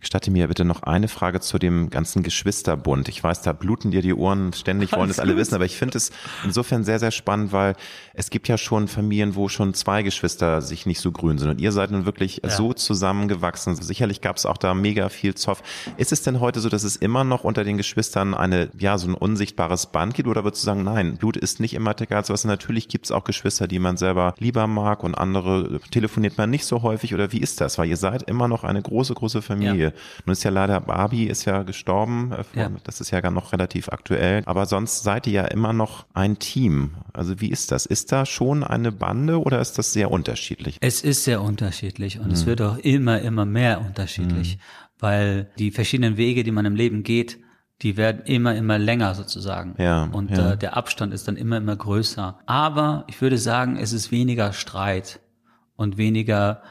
Gestatte mir bitte noch eine Frage zu dem ganzen Geschwisterbund. Ich weiß, da bluten dir die Ohren ständig, wollen Alles es alle gut. wissen, aber ich finde es insofern sehr, sehr spannend, weil es gibt ja schon Familien, wo schon zwei Geschwister sich nicht so grün sind und ihr seid nun wirklich Ja. so zusammengewachsen. Sicherlich gab es auch da mega viel Zoff. Ist es denn heute so, dass es immer noch unter den Geschwistern eine, ja, so ein unsichtbares Band gibt oder würdest du sagen, nein, Blut ist nicht immer egal, sowas. Natürlich gibt es auch Geschwister, die man selber lieber mag und andere telefoniert man nicht so häufig oder wie ist das? Weil ihr seid immer noch eine große, große Familie. Nun ist ja leider Barbie ist ja gestorben, äh, Ja. das ist ja gar noch relativ aktuell, aber sonst seid ihr ja immer noch ein Team. Also wie ist das? Ist da schon eine Bande oder ist das sehr unterschiedlich? Es ist sehr unterschiedlich und Mhm. es wird auch immer, immer mehr unterschiedlich, weil die verschiedenen Wege, die man im Leben geht, die werden immer, immer länger sozusagen. Ja, und ja. Äh, der Abstand ist dann immer, immer größer. Aber ich würde sagen, es ist weniger Streit und weniger,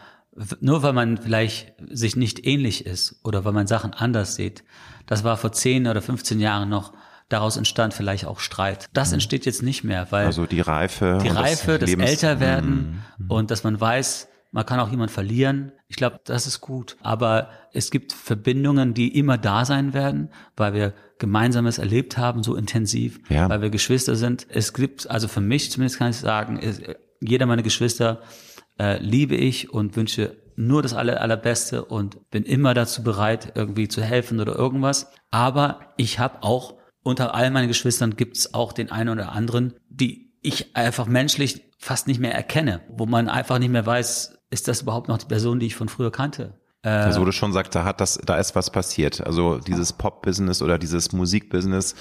nur weil man vielleicht sich nicht ähnlich ist oder weil man Sachen anders sieht. Das war vor 10 oder 15 Jahren noch, daraus entstand vielleicht auch Streit. Das entsteht jetzt nicht mehr, weil Mhm. Also die Reife. die Reife, das, Lebens- Älterwerden Mhm. und dass man weiß, man kann auch jemand verlieren. Ich glaube, das ist gut. Aber es gibt Verbindungen, die immer da sein werden, weil wir Gemeinsames erlebt haben, so intensiv, Ja. weil wir Geschwister sind. Es gibt, also für mich zumindest kann ich sagen, jeder meiner Geschwister äh, liebe ich und wünsche nur das aller, allerbeste und bin immer dazu bereit, irgendwie zu helfen oder irgendwas. Aber ich habe auch unter all meinen Geschwistern gibt es auch den einen oder anderen, die ich einfach menschlich fast nicht mehr erkenne, wo man einfach nicht mehr weiß, ist das überhaupt noch die Person, die ich von früher kannte? Äh, Also wo du schon sagst, da hat das, da ist was passiert. Also dieses Pop-Business oder dieses Musikbusiness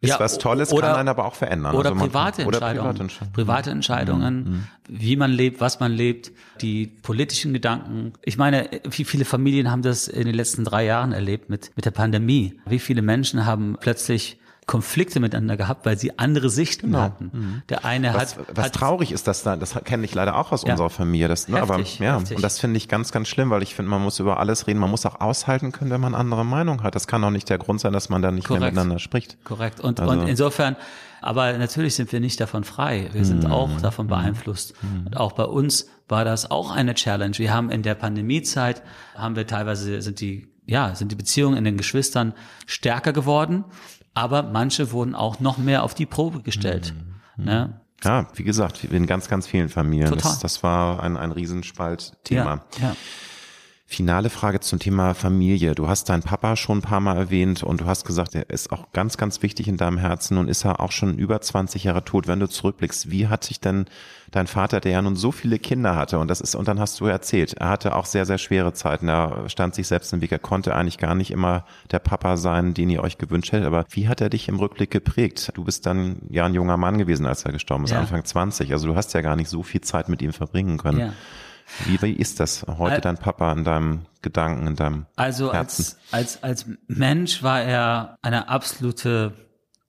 ist Ja, was Tolles, oder- kann einen aber auch verändern. Oder also man- private oder Entscheidungen. private Entscheidungen. Private Entscheidungen, wie man lebt, was man lebt, die politischen Gedanken. Ich meine, wie viele Familien haben das in den letzten drei Jahren erlebt mit, mit der Pandemie? Wie viele Menschen haben plötzlich Konflikte miteinander gehabt, weil sie andere Sichten hatten. Der eine Was, hat, was hat traurig ist, dass da, das kenne ich leider auch aus Ja. unserer Familie. Das, ne, aber Heftig, ja, heftig. und das finde ich ganz, ganz schlimm, weil ich finde, man muss über alles reden. Man muss auch aushalten können, wenn man andere Meinung hat. Das kann auch nicht der Grund sein, dass man dann nicht mehr Korrekt. miteinander spricht. Korrekt. Und, Also- und insofern, aber natürlich sind wir nicht davon frei. Wir sind Mhm. auch davon beeinflusst. Und auch bei uns war das auch eine Challenge. Wir haben in der Pandemiezeit, haben wir teilweise, sind die, ja, sind die Beziehungen in den Geschwistern stärker geworden. Aber manche wurden auch noch mehr auf die Probe gestellt. Mhm. Ne? Ja, wie gesagt, in ganz, ganz vielen Familien. Total. Das, das war ein, ein Riesenspaltthema. Ja, ja. Finale Frage zum Thema Familie. Du hast deinen Papa schon ein paar Mal erwähnt und du hast gesagt, er ist auch ganz, ganz wichtig in deinem Herzen und ist er auch schon über 20 Jahre tot. Wenn du zurückblickst, wie hat sich denn dein Vater, der ja nun so viele Kinder hatte und das ist, und dann hast du erzählt, er hatte auch sehr, sehr schwere Zeiten. Er stand sich selbst im Weg. Er konnte eigentlich gar nicht immer der Papa sein, den ihr euch gewünscht hättet. Aber wie hat er dich im Rückblick geprägt? Du bist dann ja ein junger Mann gewesen, als er gestorben ist, Ja. Anfang 20. Also du hast ja gar nicht so viel Zeit mit ihm verbringen können. ja. Wie, wie ist das heute Al- dein Papa in deinem Gedanken, in deinem Also Herzen? als, als, als Mensch war er eine absolute,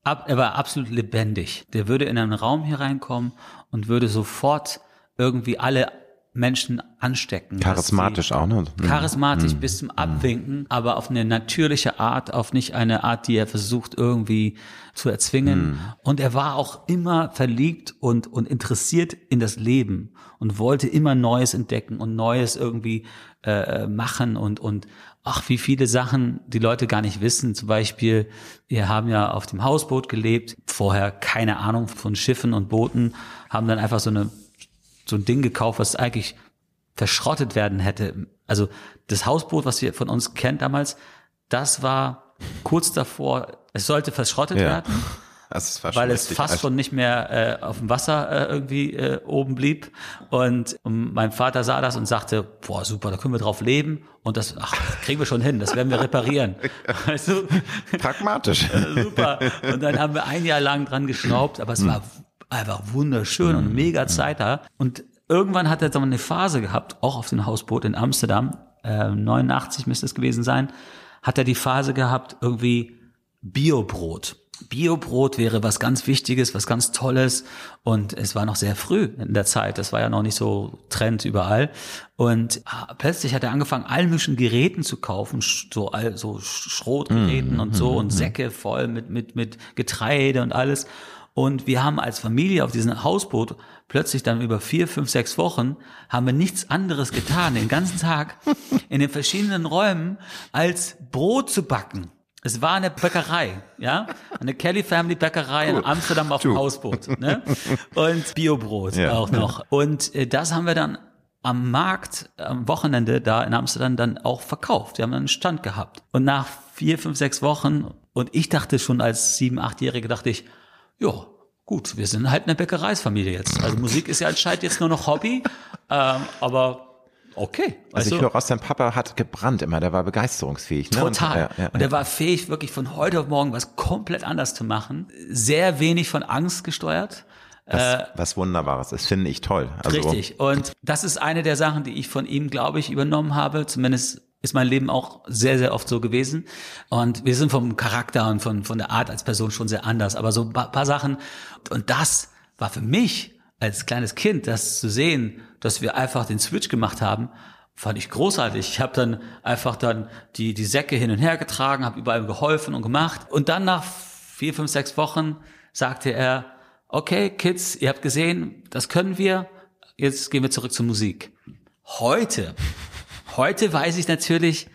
ab, er war absolut lebendig. Der würde in einen Raum hier reinkommen und würde sofort irgendwie alle Menschen anstecken. Charismatisch auch, ne? Mhm. Charismatisch bis zum Abwinken, aber auf eine natürliche Art, auf nicht eine Art, die er versucht irgendwie zu erzwingen. Mhm. Und er war auch immer verliebt und, und interessiert in das Leben und wollte immer Neues entdecken und Neues irgendwie äh, machen und, und ach, wie viele Sachen die Leute gar nicht wissen. Zum Beispiel, wir haben ja auf dem Hausboot gelebt, vorher keine Ahnung von Schiffen und Booten, haben dann einfach so eine so ein Ding gekauft, was eigentlich verschrottet werden hätte. Also das Hausboot, was ihr von uns kennt damals, das war kurz davor, es sollte verschrottet Ja. werden. Weil es fast alt. schon nicht mehr äh, auf dem Wasser äh, irgendwie äh, oben blieb. Und, und mein Vater sah das und sagte, boah, super, da können wir drauf leben und das ach, das kriegen wir schon hin, das werden wir reparieren. Weißt du? Pragmatisch. super. Und dann haben wir ein Jahr lang dran geschraubt, aber es war einfach wunderschön und mega Zeit da. Und irgendwann hat er dann eine Phase gehabt, auch auf dem Hausboot in Amsterdam, äh, 89 müsste es gewesen sein, hat er die Phase gehabt, irgendwie Biobrot. Biobrot wäre was ganz Wichtiges, was ganz Tolles. Und es war noch sehr früh in der Zeit. Das war ja noch nicht so Trend überall. Und ah, plötzlich hat er angefangen, all möglichen Geräten zu kaufen, so, all, so Schrotgeräten und so und Säcke voll mit, mit, mit Getreide und alles. Und wir haben als Familie auf diesem Hausboot plötzlich dann über vier, fünf, sechs Wochen haben wir nichts anderes getan, den ganzen Tag in den verschiedenen Räumen, als Brot zu backen. Es war eine Bäckerei, ja, eine Kelly Family Bäckerei in Amsterdam auf dem Hausboot, ne? Und Biobrot Ja. auch noch. Und äh, das haben wir dann am Markt am Wochenende da in Amsterdam dann auch verkauft. Wir haben einen Stand gehabt. Und nach vier, fünf, sechs Wochen und ich dachte schon als sieben, achtjährige dachte ich, ja, gut, wir sind halt eine Bäckereisfamilie jetzt. Also Musik ist ja anscheinend jetzt nur noch Hobby, ähm, aber okay. Also ich du? höre aus, dein Papa hat gebrannt immer, der war begeisterungsfähig. Ne? Total. Und, ja, ja, und er war fähig, wirklich von heute auf morgen was komplett anders zu machen. Sehr wenig von Angst gesteuert. was, was Wunderbares ist, finde ich toll. Also, Richtig. Und das ist eine der Sachen, die ich von ihm, glaube ich, übernommen habe. Zumindest ist mein Leben auch sehr, sehr oft so gewesen. Und wir sind vom Charakter und von, von der Art als Person schon sehr anders. Aber so ein paar, paar Sachen. Und das war für mich als kleines Kind, das zu sehen, dass wir einfach den Switch gemacht haben, fand ich großartig. Ich habe dann einfach dann die, die Säcke hin und her getragen, habe überall geholfen und gemacht. Und dann nach vier, fünf, sechs Wochen sagte er, okay, Kids, ihr habt gesehen, das können wir, jetzt gehen wir zurück zur Musik. Heute, heute weiß ich natürlich,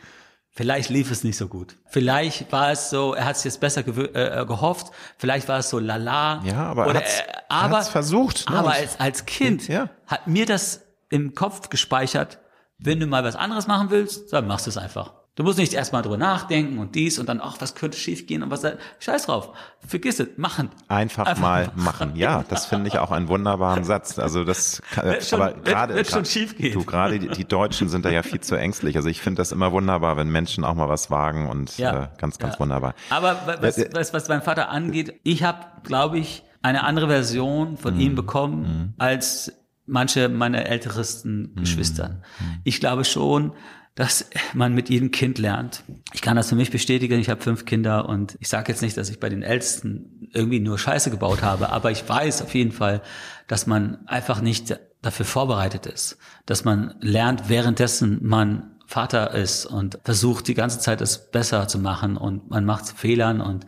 vielleicht lief es nicht so gut. Vielleicht war es so, er hat es jetzt besser gewö- äh, gehofft, vielleicht war es so lala. Ja, aber er Oder, hat's- äh, er aber, hat's versucht, ne? Aber als, als Kind Ja. hat mir das im Kopf gespeichert, wenn du mal was anderes machen willst, dann machst du es einfach. Du musst nicht erstmal drüber nachdenken und dies und dann, ach, was könnte schief gehen und was, scheiß drauf. Vergiss es, machen. Einfach, mal machen. Ja, das finde ich auch einen wunderbaren Satz. Also das, kann- Wird schon- aber gerade, wird schon schief gehen. du gerade die, die Deutschen sind da ja viel zu ängstlich. Also ich finde das immer wunderbar, wenn Menschen auch mal was wagen und Ja. äh, ganz, ganz Ja. wunderbar. Aber wa- was, was, was mein Vater angeht, ich habe, glaube ich, eine andere Version Mhm. von ihm bekommen als manche meiner ältesten Mhm. Geschwistern. Ich glaube schon, dass man mit jedem Kind lernt. Ich kann das für mich bestätigen. Ich habe fünf Kinder und ich sage jetzt nicht, dass ich bei den Ältesten irgendwie nur Scheiße gebaut habe, aber ich weiß auf jeden Fall, dass man einfach nicht dafür vorbereitet ist, dass man lernt, währenddessen man Vater ist und versucht die ganze Zeit es besser zu machen und man macht Fehlern und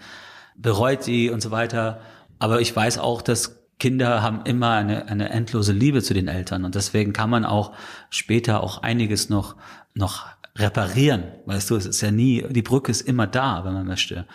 bereut die und so weiter. Aber ich weiß auch, dass Kinder haben immer eine, eine endlose Liebe zu den Eltern und deswegen kann man auch später auch einiges noch, noch reparieren. Weißt du, es ist ja nie, die Brücke ist immer da, wenn man möchte.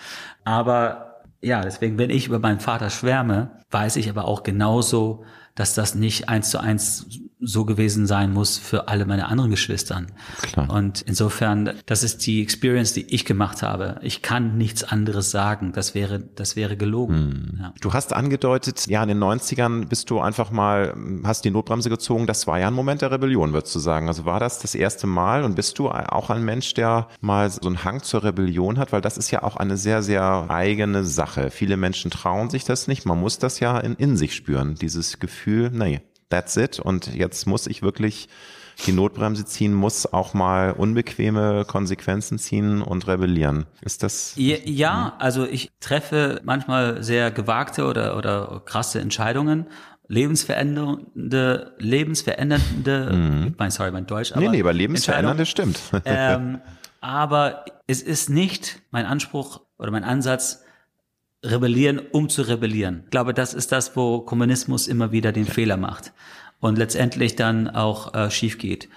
Aber ja, deswegen, wenn ich über meinen Vater schwärme, weiß ich aber auch genauso, dass das nicht eins zu eins so gewesen sein muss für alle meine anderen Geschwistern. Klar. Und insofern, das ist die Experience, die ich gemacht habe. Ich kann nichts anderes sagen. Das wäre, das wäre gelogen. Ja. Du hast angedeutet, ja, in den 90ern bist du einfach mal, hast die Notbremse gezogen. Das war ja ein Moment der Rebellion, würdest du sagen. Also war das das erste Mal und bist du auch ein Mensch, der mal so einen Hang zur Rebellion hat? Weil das ist ja auch eine sehr, sehr eigene Sache. Viele Menschen trauen sich das nicht. Man muss das ja in, in sich spüren. Dieses Gefühl, nee, that's it. Und jetzt muss ich wirklich die Notbremse ziehen, muss auch mal unbequeme Konsequenzen ziehen und rebellieren. Ist das? Ja, ja, also ich treffe manchmal sehr gewagte oder, oder krasse Entscheidungen, lebensverändernde, lebensverändernde, mein, sorry, mein Deutsch, aber Mhm. Nee, nee, aber Entscheidungen. lebensveränderndes stimmt. ähm, aber es ist nicht mein Anspruch oder mein Ansatz, rebellieren, um zu rebellieren. Ich glaube, das ist das, wo Kommunismus immer wieder den Fehler macht und letztendlich dann auch äh, schief geht.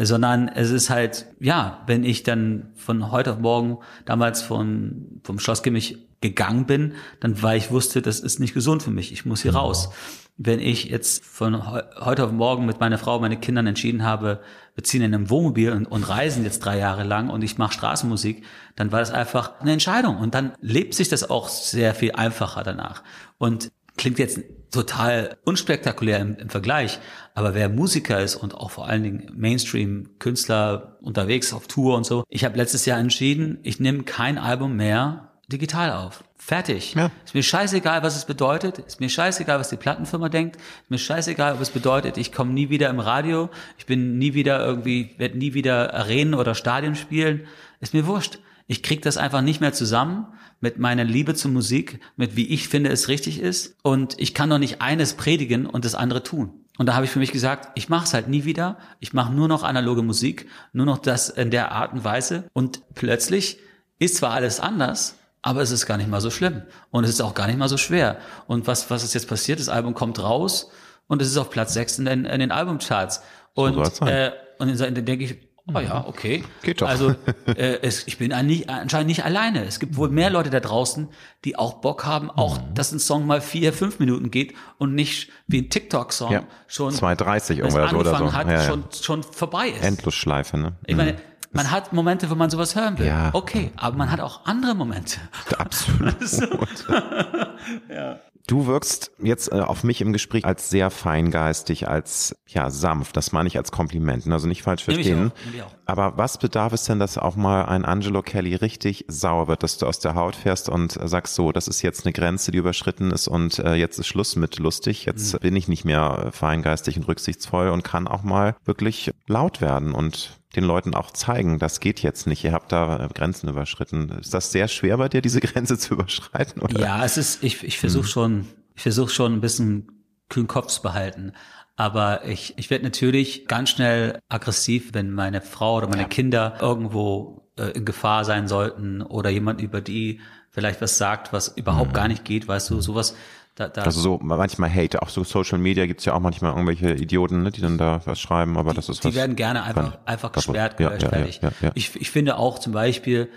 Sondern es ist halt, ja, wenn ich dann von heute auf morgen damals von, vom Schloss Kimmich gegangen bin, dann weil ich wusste, das ist nicht gesund für mich, ich muss hier raus. Wenn ich jetzt von heute auf morgen mit meiner Frau, meine Kindern entschieden habe, wir ziehen in einem Wohnmobil und, und reisen jetzt drei Jahre lang und ich mache Straßenmusik, dann war das einfach eine Entscheidung und dann lebt sich das auch sehr viel einfacher danach. Und klingt jetzt total unspektakulär im, im, Vergleich, aber wer Musiker ist und auch vor allen Dingen Mainstream-Künstler unterwegs auf Tour und so, ich habe letztes Jahr entschieden, ich nehme kein Album mehr digital auf. Fertig. Ja. Ist mir scheißegal, was es bedeutet. Ist mir scheißegal, was die Plattenfirma denkt. Ist mir scheißegal, ob es bedeutet, ich komme nie wieder im Radio. Ich bin nie wieder irgendwie, werde nie wieder Arenen oder Stadien spielen. Ist mir wurscht. Ich krieg das einfach nicht mehr zusammen mit meiner Liebe zur Musik, mit wie ich finde, es richtig ist. Und ich kann doch nicht eines predigen und das andere tun. Und da habe ich für mich gesagt, ich mache es halt nie wieder. Ich mache nur noch analoge Musik, nur noch das in der Art und Weise. Und plötzlich ist zwar alles anders, aber es ist gar nicht mal so schlimm. Und es ist auch gar nicht mal so schwer. Und was, was ist jetzt passiert? Das Album kommt raus und es ist auf Platz 6 in den, in den Albumcharts. Und, so äh, und dann denke ich, Oh ja, okay. Geht doch. Also äh, es, ich bin nicht, anscheinend nicht alleine. Es gibt wohl mehr Leute da draußen, die auch Bock haben, auch mhm. dass ein Song mal vier, fünf Minuten geht und nicht wie ein TikTok-Song ja. schon 2,30 irgendwas oder so. hat, ja, ja. Schon, schon vorbei ist. Endlosschleife, ne? Ich meine, mhm. man hat Momente, wo man sowas hören will. Ja. Okay, aber man hat auch andere Momente. Absolut. ja. Du wirkst jetzt äh, auf mich im Gespräch als sehr feingeistig, als ja sanft. Das meine ich als Kompliment. Also nicht falsch verstehen. Auch, auch. Aber was bedarf es denn, dass auch mal ein Angelo Kelly richtig sauer wird, dass du aus der Haut fährst und sagst so, das ist jetzt eine Grenze, die überschritten ist und äh, jetzt ist Schluss mit lustig. Jetzt mhm. bin ich nicht mehr feingeistig und rücksichtsvoll und kann auch mal wirklich laut werden und den Leuten auch zeigen, das geht jetzt nicht, ihr habt da Grenzen überschritten. Ist das sehr schwer bei dir, diese Grenze zu überschreiten? Oder? Ja, es ist, ich, ich versuche mhm. schon, ich versuche schon ein bisschen kühlen Kopf zu behalten. Aber ich, ich werde natürlich ganz schnell aggressiv, wenn meine Frau oder meine ja. Kinder irgendwo äh, in Gefahr sein sollten oder jemand über die vielleicht was sagt, was überhaupt mhm. gar nicht geht, weißt du, sowas da, da also so manchmal Hate, auch so Social Media gibt's ja auch manchmal irgendwelche Idioten, ne, die dann da was schreiben, aber die, das ist Die was werden gerne einfach, einfach gesperrt, ja, ja, fertig. Ja, ja, ich, ich finde auch zum Beispiel,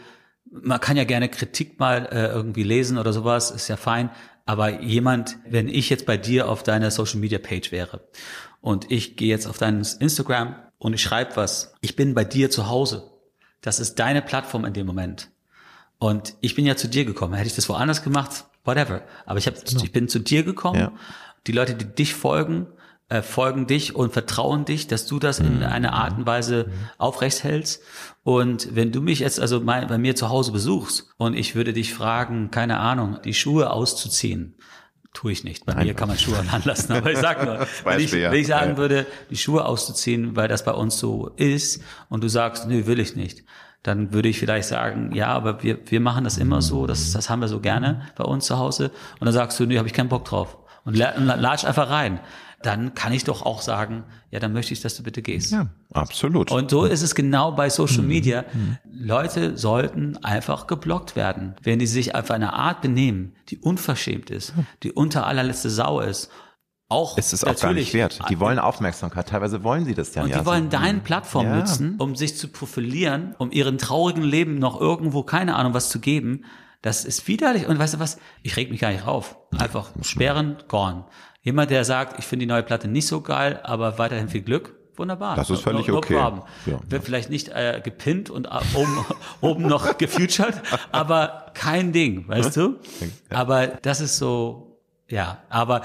man kann ja gerne Kritik mal äh, irgendwie lesen oder sowas, ist ja fein, aber jemand, wenn ich jetzt bei dir auf deiner Social Media Page wäre und ich gehe jetzt auf dein Instagram und ich schreibe was, ich bin bei dir zu Hause. Das ist deine Plattform in dem Moment. Und ich bin ja zu dir gekommen. Hätte ich das woanders gemacht, whatever. Aber ich, hab, genau. ich bin zu dir gekommen. Ja. Die Leute, die dich folgen, äh, folgen dich und vertrauen dich, dass du das in mhm. einer Art und Weise mhm. aufrecht hältst. Und wenn du mich jetzt also mein, bei mir zu Hause besuchst und ich würde dich fragen, keine Ahnung, die Schuhe auszuziehen, tue ich nicht. Bei Nein. mir kann man Schuhe anlassen, aber ich sag nur, wenn ich, wenn ich sagen ja. würde, die Schuhe auszuziehen, weil das bei uns so ist und du sagst, nö, will ich nicht, dann würde ich vielleicht sagen, ja, aber wir, wir machen das immer so, das, das haben wir so gerne bei uns zu Hause. Und dann sagst du, nee, habe ich keinen Bock drauf. Und latsch einfach rein. Dann kann ich doch auch sagen, ja, dann möchte ich, dass du bitte gehst. Ja, absolut. Und so ist es genau bei Social mhm. Media. Mhm. Leute sollten einfach geblockt werden. Wenn die sich auf eine Art benehmen, die unverschämt ist, die unter allerletzte Sau ist auch es ist auch gar nicht wert. Die wollen Aufmerksamkeit. Teilweise wollen sie das ja. Und die wollen deine Plattform ja. nutzen, um sich zu profilieren, um ihren traurigen Leben noch irgendwo keine Ahnung was zu geben. Das ist widerlich. Und weißt du was? Ich reg mich gar nicht auf. Einfach sperren, gone. Jemand, der sagt, ich finde die neue Platte nicht so geil, aber weiterhin viel Glück. Wunderbar. Das ist völlig no, no okay. Ja. Wird vielleicht nicht äh, gepinnt und äh, oben, oben noch gefutured, aber kein Ding, weißt du? Aber das ist so, ja, aber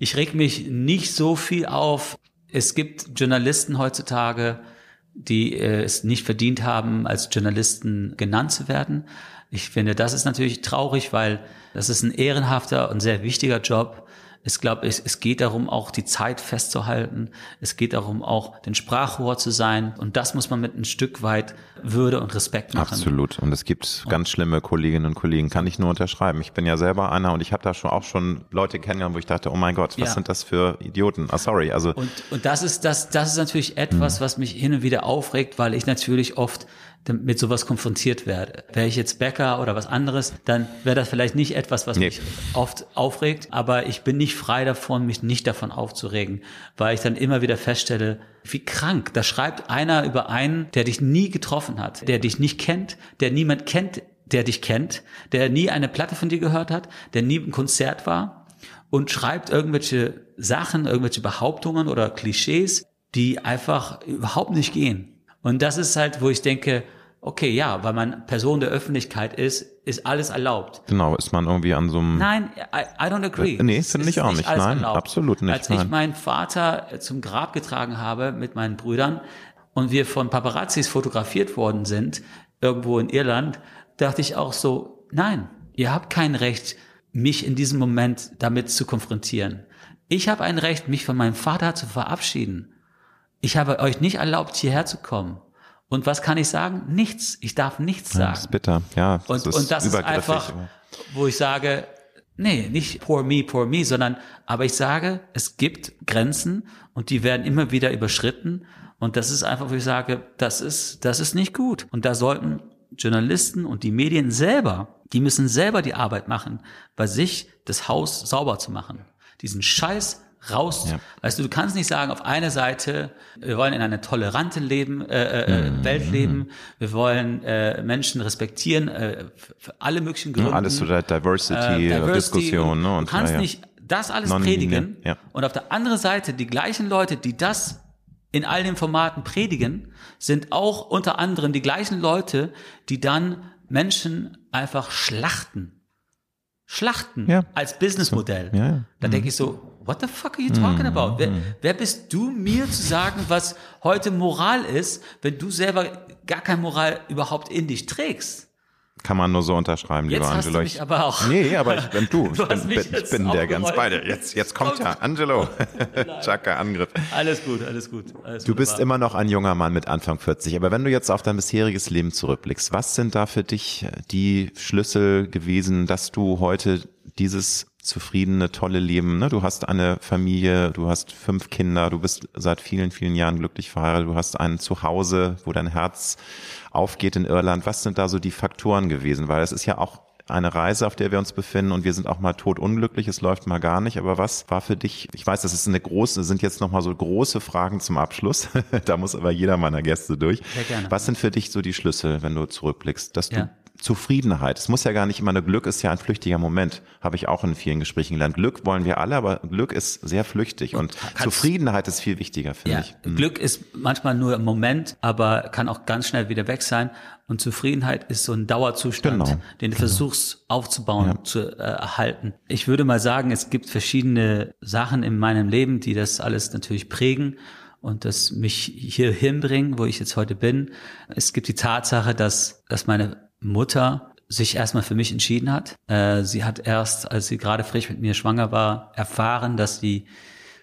ich reg mich nicht so viel auf. Es gibt Journalisten heutzutage, die äh, es nicht verdient haben, als Journalisten genannt zu werden. Ich finde, das ist natürlich traurig, weil das ist ein ehrenhafter und sehr wichtiger Job. Es glaube, es, es geht darum, auch die Zeit festzuhalten. Es geht darum, auch den Sprachrohr zu sein. Und das muss man mit ein Stück weit Würde und Respekt machen. Absolut. Und es gibt ganz schlimme Kolleginnen und Kollegen, kann ich nur unterschreiben. Ich bin ja selber einer und ich habe da schon auch schon Leute kennengelernt, wo ich dachte, oh mein Gott, was ja. sind das für Idioten? Ah, sorry. Also und, und das ist das, das ist natürlich etwas, mhm. was mich hin und wieder aufregt, weil ich natürlich oft mit sowas konfrontiert werde. Wäre ich jetzt Bäcker oder was anderes, dann wäre das vielleicht nicht etwas, was nee. mich oft aufregt, aber ich bin nicht frei davon, mich nicht davon aufzuregen, weil ich dann immer wieder feststelle, wie krank. Da schreibt einer über einen, der dich nie getroffen hat, der dich nicht kennt, der niemand kennt, der dich kennt, der nie eine Platte von dir gehört hat, der nie im Konzert war und schreibt irgendwelche Sachen, irgendwelche Behauptungen oder Klischees, die einfach überhaupt nicht gehen. Und das ist halt, wo ich denke, okay, ja, weil man Person der Öffentlichkeit ist, ist alles erlaubt. Genau, ist man irgendwie an so einem... Nein, I, I don't agree. Äh, nee, finde ich auch nicht. Nein, erlaubt. absolut nicht. Als nein. ich meinen Vater zum Grab getragen habe mit meinen Brüdern und wir von Paparazzis fotografiert worden sind, irgendwo in Irland, dachte ich auch so, nein, ihr habt kein Recht, mich in diesem Moment damit zu konfrontieren. Ich habe ein Recht, mich von meinem Vater zu verabschieden. Ich habe euch nicht erlaubt, hierher zu kommen. Und was kann ich sagen? Nichts. Ich darf nichts sagen. Ja, das ist bitter. Ja, das und, ist und das ist einfach, wo ich sage, nee, nicht poor me, poor me, sondern, aber ich sage, es gibt Grenzen und die werden immer wieder überschritten. Und das ist einfach, wo ich sage, das ist, das ist nicht gut. Und da sollten Journalisten und die Medien selber, die müssen selber die Arbeit machen, bei sich das Haus sauber zu machen. Diesen Scheiß raus. Ja. Weißt du, du kannst nicht sagen, auf einer Seite, wir wollen in einer toleranten Leben, äh, äh, mhm. Welt leben, wir wollen äh, Menschen respektieren, äh, für alle möglichen Gründe. Ja, alles zu der Diversity, äh, Diversity Diskussion. Ne? Und, du kannst ja, nicht das alles predigen ja. und auf der anderen Seite die gleichen Leute, die das in all den Formaten predigen, sind auch unter anderem die gleichen Leute, die dann Menschen einfach schlachten. Schlachten als Businessmodell. Ja, ja. Da mhm. denke ich so, what the fuck are you talking mhm. about? Wer, wer bist du mir zu sagen, was heute Moral ist, wenn du selber gar keine Moral überhaupt in dich trägst? Kann man nur so unterschreiben, jetzt lieber hast Angelo. Du mich aber auch. Nee, aber ich bin du. du ich bin, bin, ich bin der ganz beide. Jetzt, jetzt kommt ja Angelo. Chaka Angriff. Alles gut, alles gut. Alles du bist immer noch ein junger Mann mit Anfang 40. Aber wenn du jetzt auf dein bisheriges Leben zurückblickst, was sind da für dich die Schlüssel gewesen, dass du heute dieses zufriedene, tolle Leben. Ne? Du hast eine Familie, du hast fünf Kinder, du bist seit vielen, vielen Jahren glücklich verheiratet, du hast ein Zuhause, wo dein Herz aufgeht in Irland. Was sind da so die Faktoren gewesen? Weil es ist ja auch eine Reise, auf der wir uns befinden und wir sind auch mal totunglücklich, es läuft mal gar nicht. Aber was war für dich, ich weiß, das ist eine große, sind jetzt nochmal so große Fragen zum Abschluss. da muss aber jeder meiner Gäste durch. Sehr gerne. Was sind für dich so die Schlüssel, wenn du zurückblickst, dass du ja. Zufriedenheit. Es muss ja gar nicht immer eine Glück ist ja ein flüchtiger Moment, habe ich auch in vielen Gesprächen gelernt. Glück wollen wir alle, aber Glück ist sehr flüchtig und, und Zufriedenheit ist viel wichtiger, finde ja, ich. Mhm. Glück ist manchmal nur im Moment, aber kann auch ganz schnell wieder weg sein. Und Zufriedenheit ist so ein Dauerzustand, genau. den du genau. versuchst aufzubauen, ja. zu äh, erhalten. Ich würde mal sagen, es gibt verschiedene Sachen in meinem Leben, die das alles natürlich prägen und das mich hier hinbringen, wo ich jetzt heute bin. Es gibt die Tatsache, dass, dass meine Mutter sich erstmal für mich entschieden hat. Äh, sie hat erst, als sie gerade frisch mit mir schwanger war, erfahren, dass sie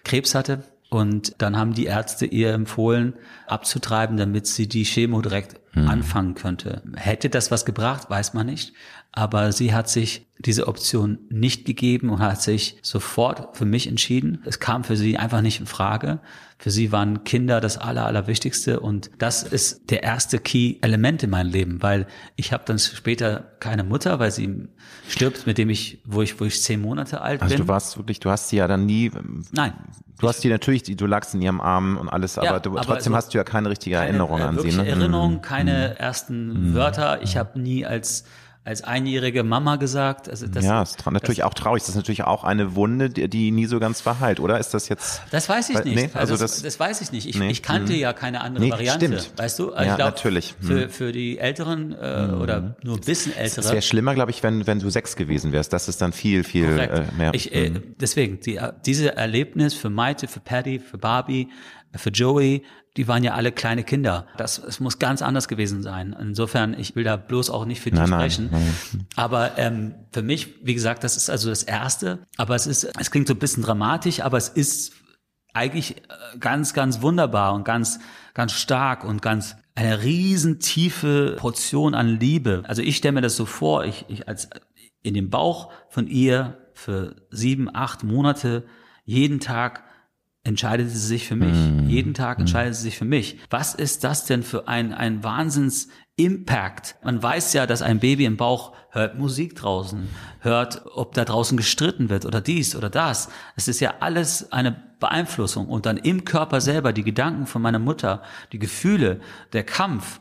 Krebs hatte. Und dann haben die Ärzte ihr empfohlen, abzutreiben, damit sie die Chemo direkt hm. anfangen könnte. Hätte das was gebracht, weiß man nicht. Aber sie hat sich diese Option nicht gegeben und hat sich sofort für mich entschieden. Es kam für sie einfach nicht in Frage. Für sie waren Kinder das Aller, Allerwichtigste und das ist der erste Key-Element in meinem Leben, weil ich habe dann später keine Mutter, weil sie stirbt, mit dem ich, wo ich, wo ich zehn Monate alt also bin. Also du warst wirklich, du hast sie ja dann nie. Nein. Du hast die natürlich, du lagst in ihrem Arm und alles, ja, aber, du, aber trotzdem so hast du ja keine richtige keine, Erinnerung an sie. Ne? Erinnerung, keine mhm. ersten mhm. Wörter. Ich habe nie als als einjährige Mama gesagt. Also das, ja, ist natürlich das, auch traurig. Das ist natürlich auch eine Wunde, die, die, nie so ganz verheilt, oder? Ist das jetzt? Das weiß ich nicht. Nee, also das, das, das, weiß ich nicht. Ich, nee, ich kannte mh. ja keine andere nee, Variante. Stimmt. Weißt du? Also ja, glaub, natürlich. Für, mhm. für die Älteren äh, mhm. oder nur ein bisschen Ältere. Es wäre schlimmer, glaube ich, wenn, wenn du sechs gewesen wärst. Das ist dann viel, viel äh, mehr. Ich, äh, mhm. deswegen, die, diese Erlebnis für Maite, für Patty, für Barbie, für Joey, die waren ja alle kleine Kinder. Das, es muss ganz anders gewesen sein. Insofern, ich will da bloß auch nicht für die nein, sprechen. Nein, nein. Aber ähm, für mich, wie gesagt, das ist also das Erste. Aber es ist, es klingt so ein bisschen dramatisch, aber es ist eigentlich äh, ganz, ganz wunderbar und ganz, ganz stark und ganz eine riesen tiefe Portion an Liebe. Also ich stelle mir das so vor, ich, ich als in dem Bauch von ihr für sieben, acht Monate jeden Tag entscheidet sie sich für mich. Mm. Jeden Tag entscheidet sie sich für mich. Was ist das denn für ein, ein Wahnsinns Impact. Man weiß ja, dass ein Baby im Bauch hört Musik draußen, hört, ob da draußen gestritten wird oder dies oder das. Es ist ja alles eine Beeinflussung. Und dann im Körper selber die Gedanken von meiner Mutter, die Gefühle, der Kampf,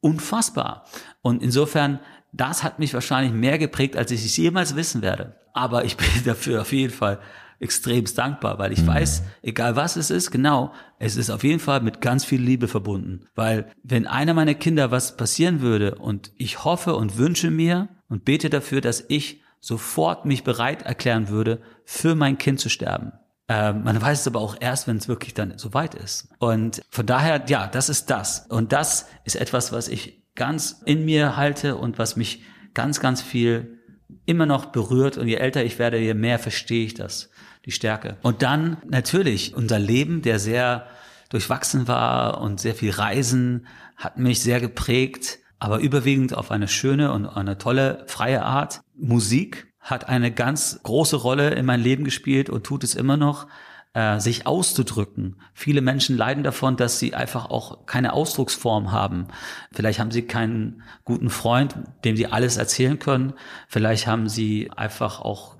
unfassbar. Und insofern, das hat mich wahrscheinlich mehr geprägt, als ich es jemals wissen werde. Aber ich bin dafür auf jeden Fall extremst dankbar, weil ich mhm. weiß, egal was es ist, genau, es ist auf jeden Fall mit ganz viel Liebe verbunden. Weil wenn einer meiner Kinder was passieren würde und ich hoffe und wünsche mir und bete dafür, dass ich sofort mich bereit erklären würde, für mein Kind zu sterben. Ähm, man weiß es aber auch erst, wenn es wirklich dann so weit ist. Und von daher, ja, das ist das. Und das ist etwas, was ich ganz in mir halte und was mich ganz, ganz viel immer noch berührt. Und je älter ich werde, je mehr verstehe ich das die Stärke. Und dann natürlich unser Leben, der sehr durchwachsen war und sehr viel Reisen, hat mich sehr geprägt, aber überwiegend auf eine schöne und eine tolle, freie Art. Musik hat eine ganz große Rolle in mein Leben gespielt und tut es immer noch äh, sich auszudrücken. Viele Menschen leiden davon, dass sie einfach auch keine Ausdrucksform haben. Vielleicht haben sie keinen guten Freund, dem sie alles erzählen können. Vielleicht haben sie einfach auch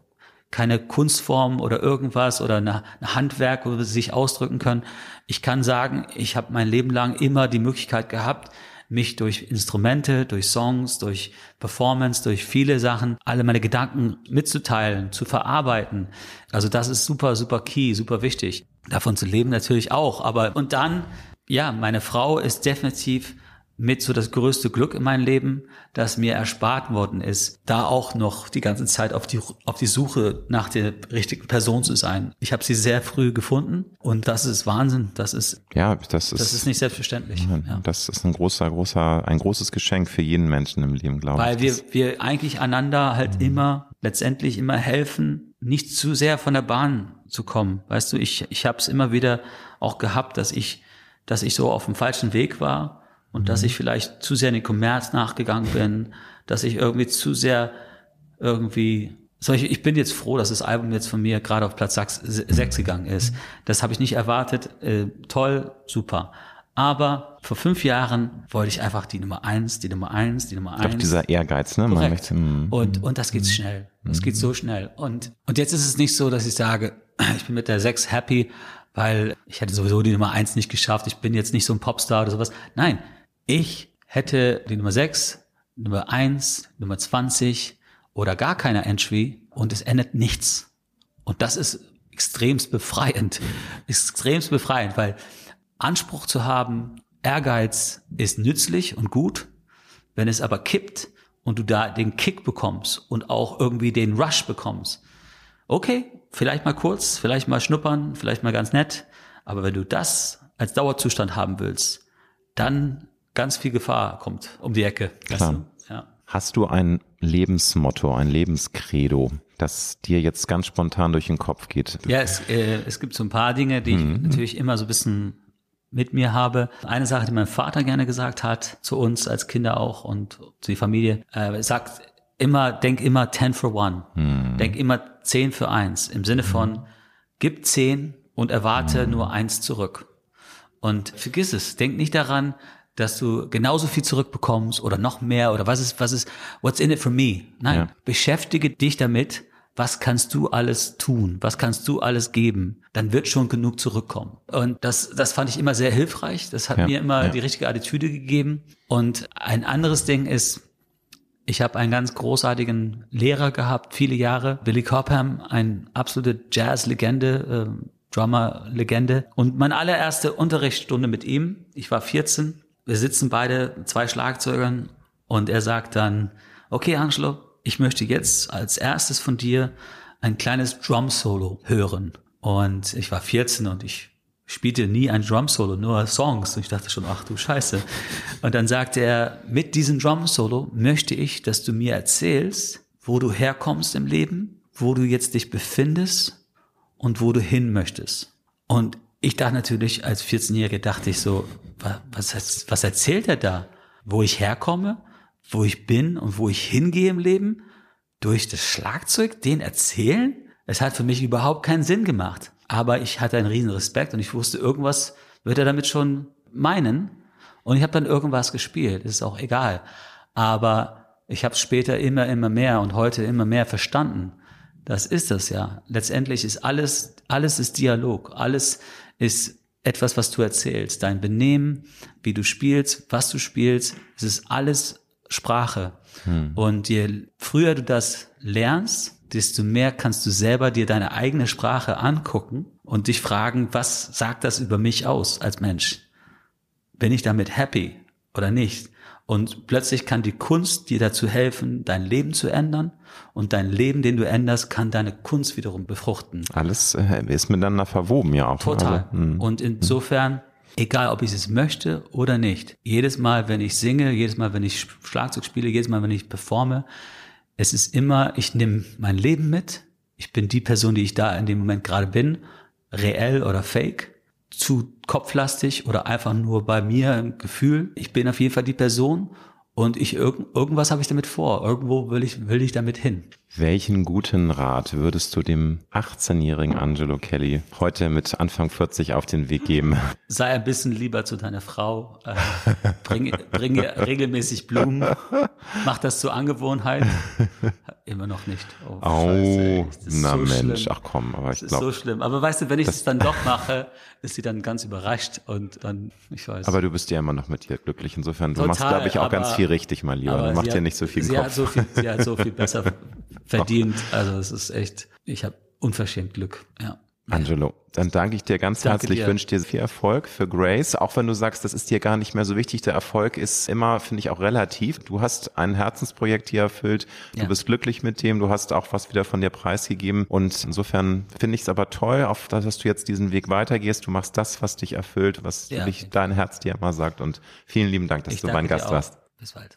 keine Kunstform oder irgendwas oder eine, eine Handwerk, wo sie sich ausdrücken können. Ich kann sagen, ich habe mein Leben lang immer die Möglichkeit gehabt, mich durch Instrumente, durch Songs, durch Performance, durch viele Sachen, alle meine Gedanken mitzuteilen, zu verarbeiten. Also das ist super, super key, super wichtig. Davon zu leben natürlich auch. Aber und dann, ja, meine Frau ist definitiv mit so das größte Glück in meinem Leben, das mir erspart worden ist, da auch noch die ganze Zeit auf die, auf die Suche nach der richtigen Person zu sein. Ich habe sie sehr früh gefunden und das ist Wahnsinn. Das ist, ja, das ist, das ist nicht selbstverständlich. Ja, Das ist ein großer, großer, ein großes Geschenk für jeden Menschen im Leben, glaube ich. Weil wir, wir eigentlich einander halt mhm. immer, letztendlich immer helfen, nicht zu sehr von der Bahn zu kommen. Weißt du, ich, ich habe es immer wieder auch gehabt, dass ich, dass ich so auf dem falschen Weg war und dass ich vielleicht zu sehr in den Kommerz nachgegangen bin, dass ich irgendwie zu sehr irgendwie ich bin jetzt froh, dass das Album jetzt von mir gerade auf Platz 6, gegangen ist. Das habe ich nicht erwartet. Äh, toll, super. Aber vor fünf Jahren wollte ich einfach die Nummer eins, die Nummer eins, die Nummer eins. Ich glaube, dieser Ehrgeiz, ne? Man möchte, mm, und, und das geht schnell. Das geht so schnell. Und, und jetzt ist es nicht so, dass ich sage, ich bin mit der sechs happy, weil ich hätte sowieso die Nummer eins nicht geschafft. Ich bin jetzt nicht so ein Popstar oder sowas. Nein, ich hätte die Nummer 6, Nummer 1, Nummer 20 oder gar keine Entry und es endet nichts. Und das ist extremst befreiend. Extremst befreiend, weil Anspruch zu haben, Ehrgeiz ist nützlich und gut. Wenn es aber kippt und du da den Kick bekommst und auch irgendwie den Rush bekommst, okay, vielleicht mal kurz, vielleicht mal schnuppern, vielleicht mal ganz nett. Aber wenn du das als Dauerzustand haben willst, dann ganz viel Gefahr kommt um die Ecke. Klar. Du? Ja. Hast du ein Lebensmotto, ein Lebenskredo, das dir jetzt ganz spontan durch den Kopf geht? Ja, es, äh, es gibt so ein paar Dinge, die mhm. ich natürlich immer so ein bisschen mit mir habe. Eine Sache, die mein Vater gerne gesagt hat, zu uns als Kinder auch und zu die Familie, äh, sagt immer, denk immer 10 for one. Mhm. Denk immer 10 für eins. Im Sinne von, mhm. gib 10 und erwarte mhm. nur eins zurück. Und vergiss es, denk nicht daran, dass du genauso viel zurückbekommst oder noch mehr oder was ist, was ist, what's in it for me? Nein, ja. beschäftige dich damit, was kannst du alles tun? Was kannst du alles geben? Dann wird schon genug zurückkommen. Und das, das fand ich immer sehr hilfreich. Das hat ja, mir immer ja. die richtige Attitüde gegeben. Und ein anderes Ding ist, ich habe einen ganz großartigen Lehrer gehabt, viele Jahre. Billy Cobham, ein absolute Jazz-Legende, äh, Drummer-Legende. Und meine allererste Unterrichtsstunde mit ihm, ich war 14, wir sitzen beide, zwei Schlagzeugern, und er sagt dann, okay, Angelo, ich möchte jetzt als erstes von dir ein kleines Drum-Solo hören. Und ich war 14 und ich spielte nie ein Drum-Solo, nur Songs. Und ich dachte schon, ach du Scheiße. Und dann sagte er, mit diesem Drum-Solo möchte ich, dass du mir erzählst, wo du herkommst im Leben, wo du jetzt dich befindest und wo du hin möchtest. Und ich dachte natürlich, als 14-Jährige dachte ich so, was, was erzählt er da? Wo ich herkomme, wo ich bin und wo ich hingehe im Leben? Durch das Schlagzeug den erzählen? Es hat für mich überhaupt keinen Sinn gemacht. Aber ich hatte einen riesen Respekt und ich wusste, irgendwas wird er damit schon meinen. Und ich habe dann irgendwas gespielt, ist auch egal. Aber ich habe später immer, immer mehr und heute immer mehr verstanden. Das ist das ja. Letztendlich ist alles, alles ist Dialog. Alles ist etwas, was du erzählst. Dein Benehmen, wie du spielst, was du spielst, es ist alles Sprache. Hm. Und je früher du das lernst, desto mehr kannst du selber dir deine eigene Sprache angucken und dich fragen, was sagt das über mich aus als Mensch? Bin ich damit happy oder nicht? Und plötzlich kann die Kunst dir dazu helfen, dein Leben zu ändern. Und dein Leben, den du änderst, kann deine Kunst wiederum befruchten. Alles äh, ist miteinander verwoben, ja auch. Total. Also, hm. und insofern, egal ob ich es möchte oder nicht, jedes Mal, wenn ich singe, jedes Mal, wenn ich Schlagzeug spiele, jedes Mal, wenn ich performe, es ist immer, ich nehme mein Leben mit. Ich bin die Person, die ich da in dem Moment gerade bin, reell oder fake, zu kopflastig oder einfach nur bei mir im Gefühl. Ich bin auf jeden Fall die Person und ich irgend, irgendwas habe ich damit vor. Irgendwo will ich, will ich damit hin. Welchen guten Rat würdest du dem 18-jährigen Angelo Kelly heute mit Anfang 40 auf den Weg geben? Sei ein bisschen lieber zu deiner Frau. Äh, bring, bring regelmäßig Blumen. Mach das zur Angewohnheit. Immer noch nicht. Oh, oh na so Mensch, schlimm. ach komm, aber ich glaube. ist so schlimm. Aber weißt du, wenn ich es dann doch mache, ist sie dann ganz überrascht und dann, ich weiß. Aber du bist ja immer noch mit ihr glücklich. Insofern, du Total, machst, glaube ich, auch aber, ganz viel richtig, mein Lieber. Du machst dir nicht so viel sie Kopf. Hat so viel, sie hat so viel besser verdient. Also es ist echt, ich habe unverschämt Glück, ja. Angelo, dann danke ich dir ganz danke herzlich, dir. wünsche dir viel Erfolg für Grace, auch wenn du sagst, das ist dir gar nicht mehr so wichtig. Der Erfolg ist immer, finde ich, auch relativ. Du hast ein Herzensprojekt hier erfüllt, du ja. bist glücklich mit dem, du hast auch was wieder von dir preisgegeben und insofern finde ich es aber toll, auf das, dass du jetzt diesen Weg weitergehst. Du machst das, was dich erfüllt, was ja, dich, dein Herz dir immer sagt und vielen lieben Dank, dass ich du mein Gast warst. Bis bald.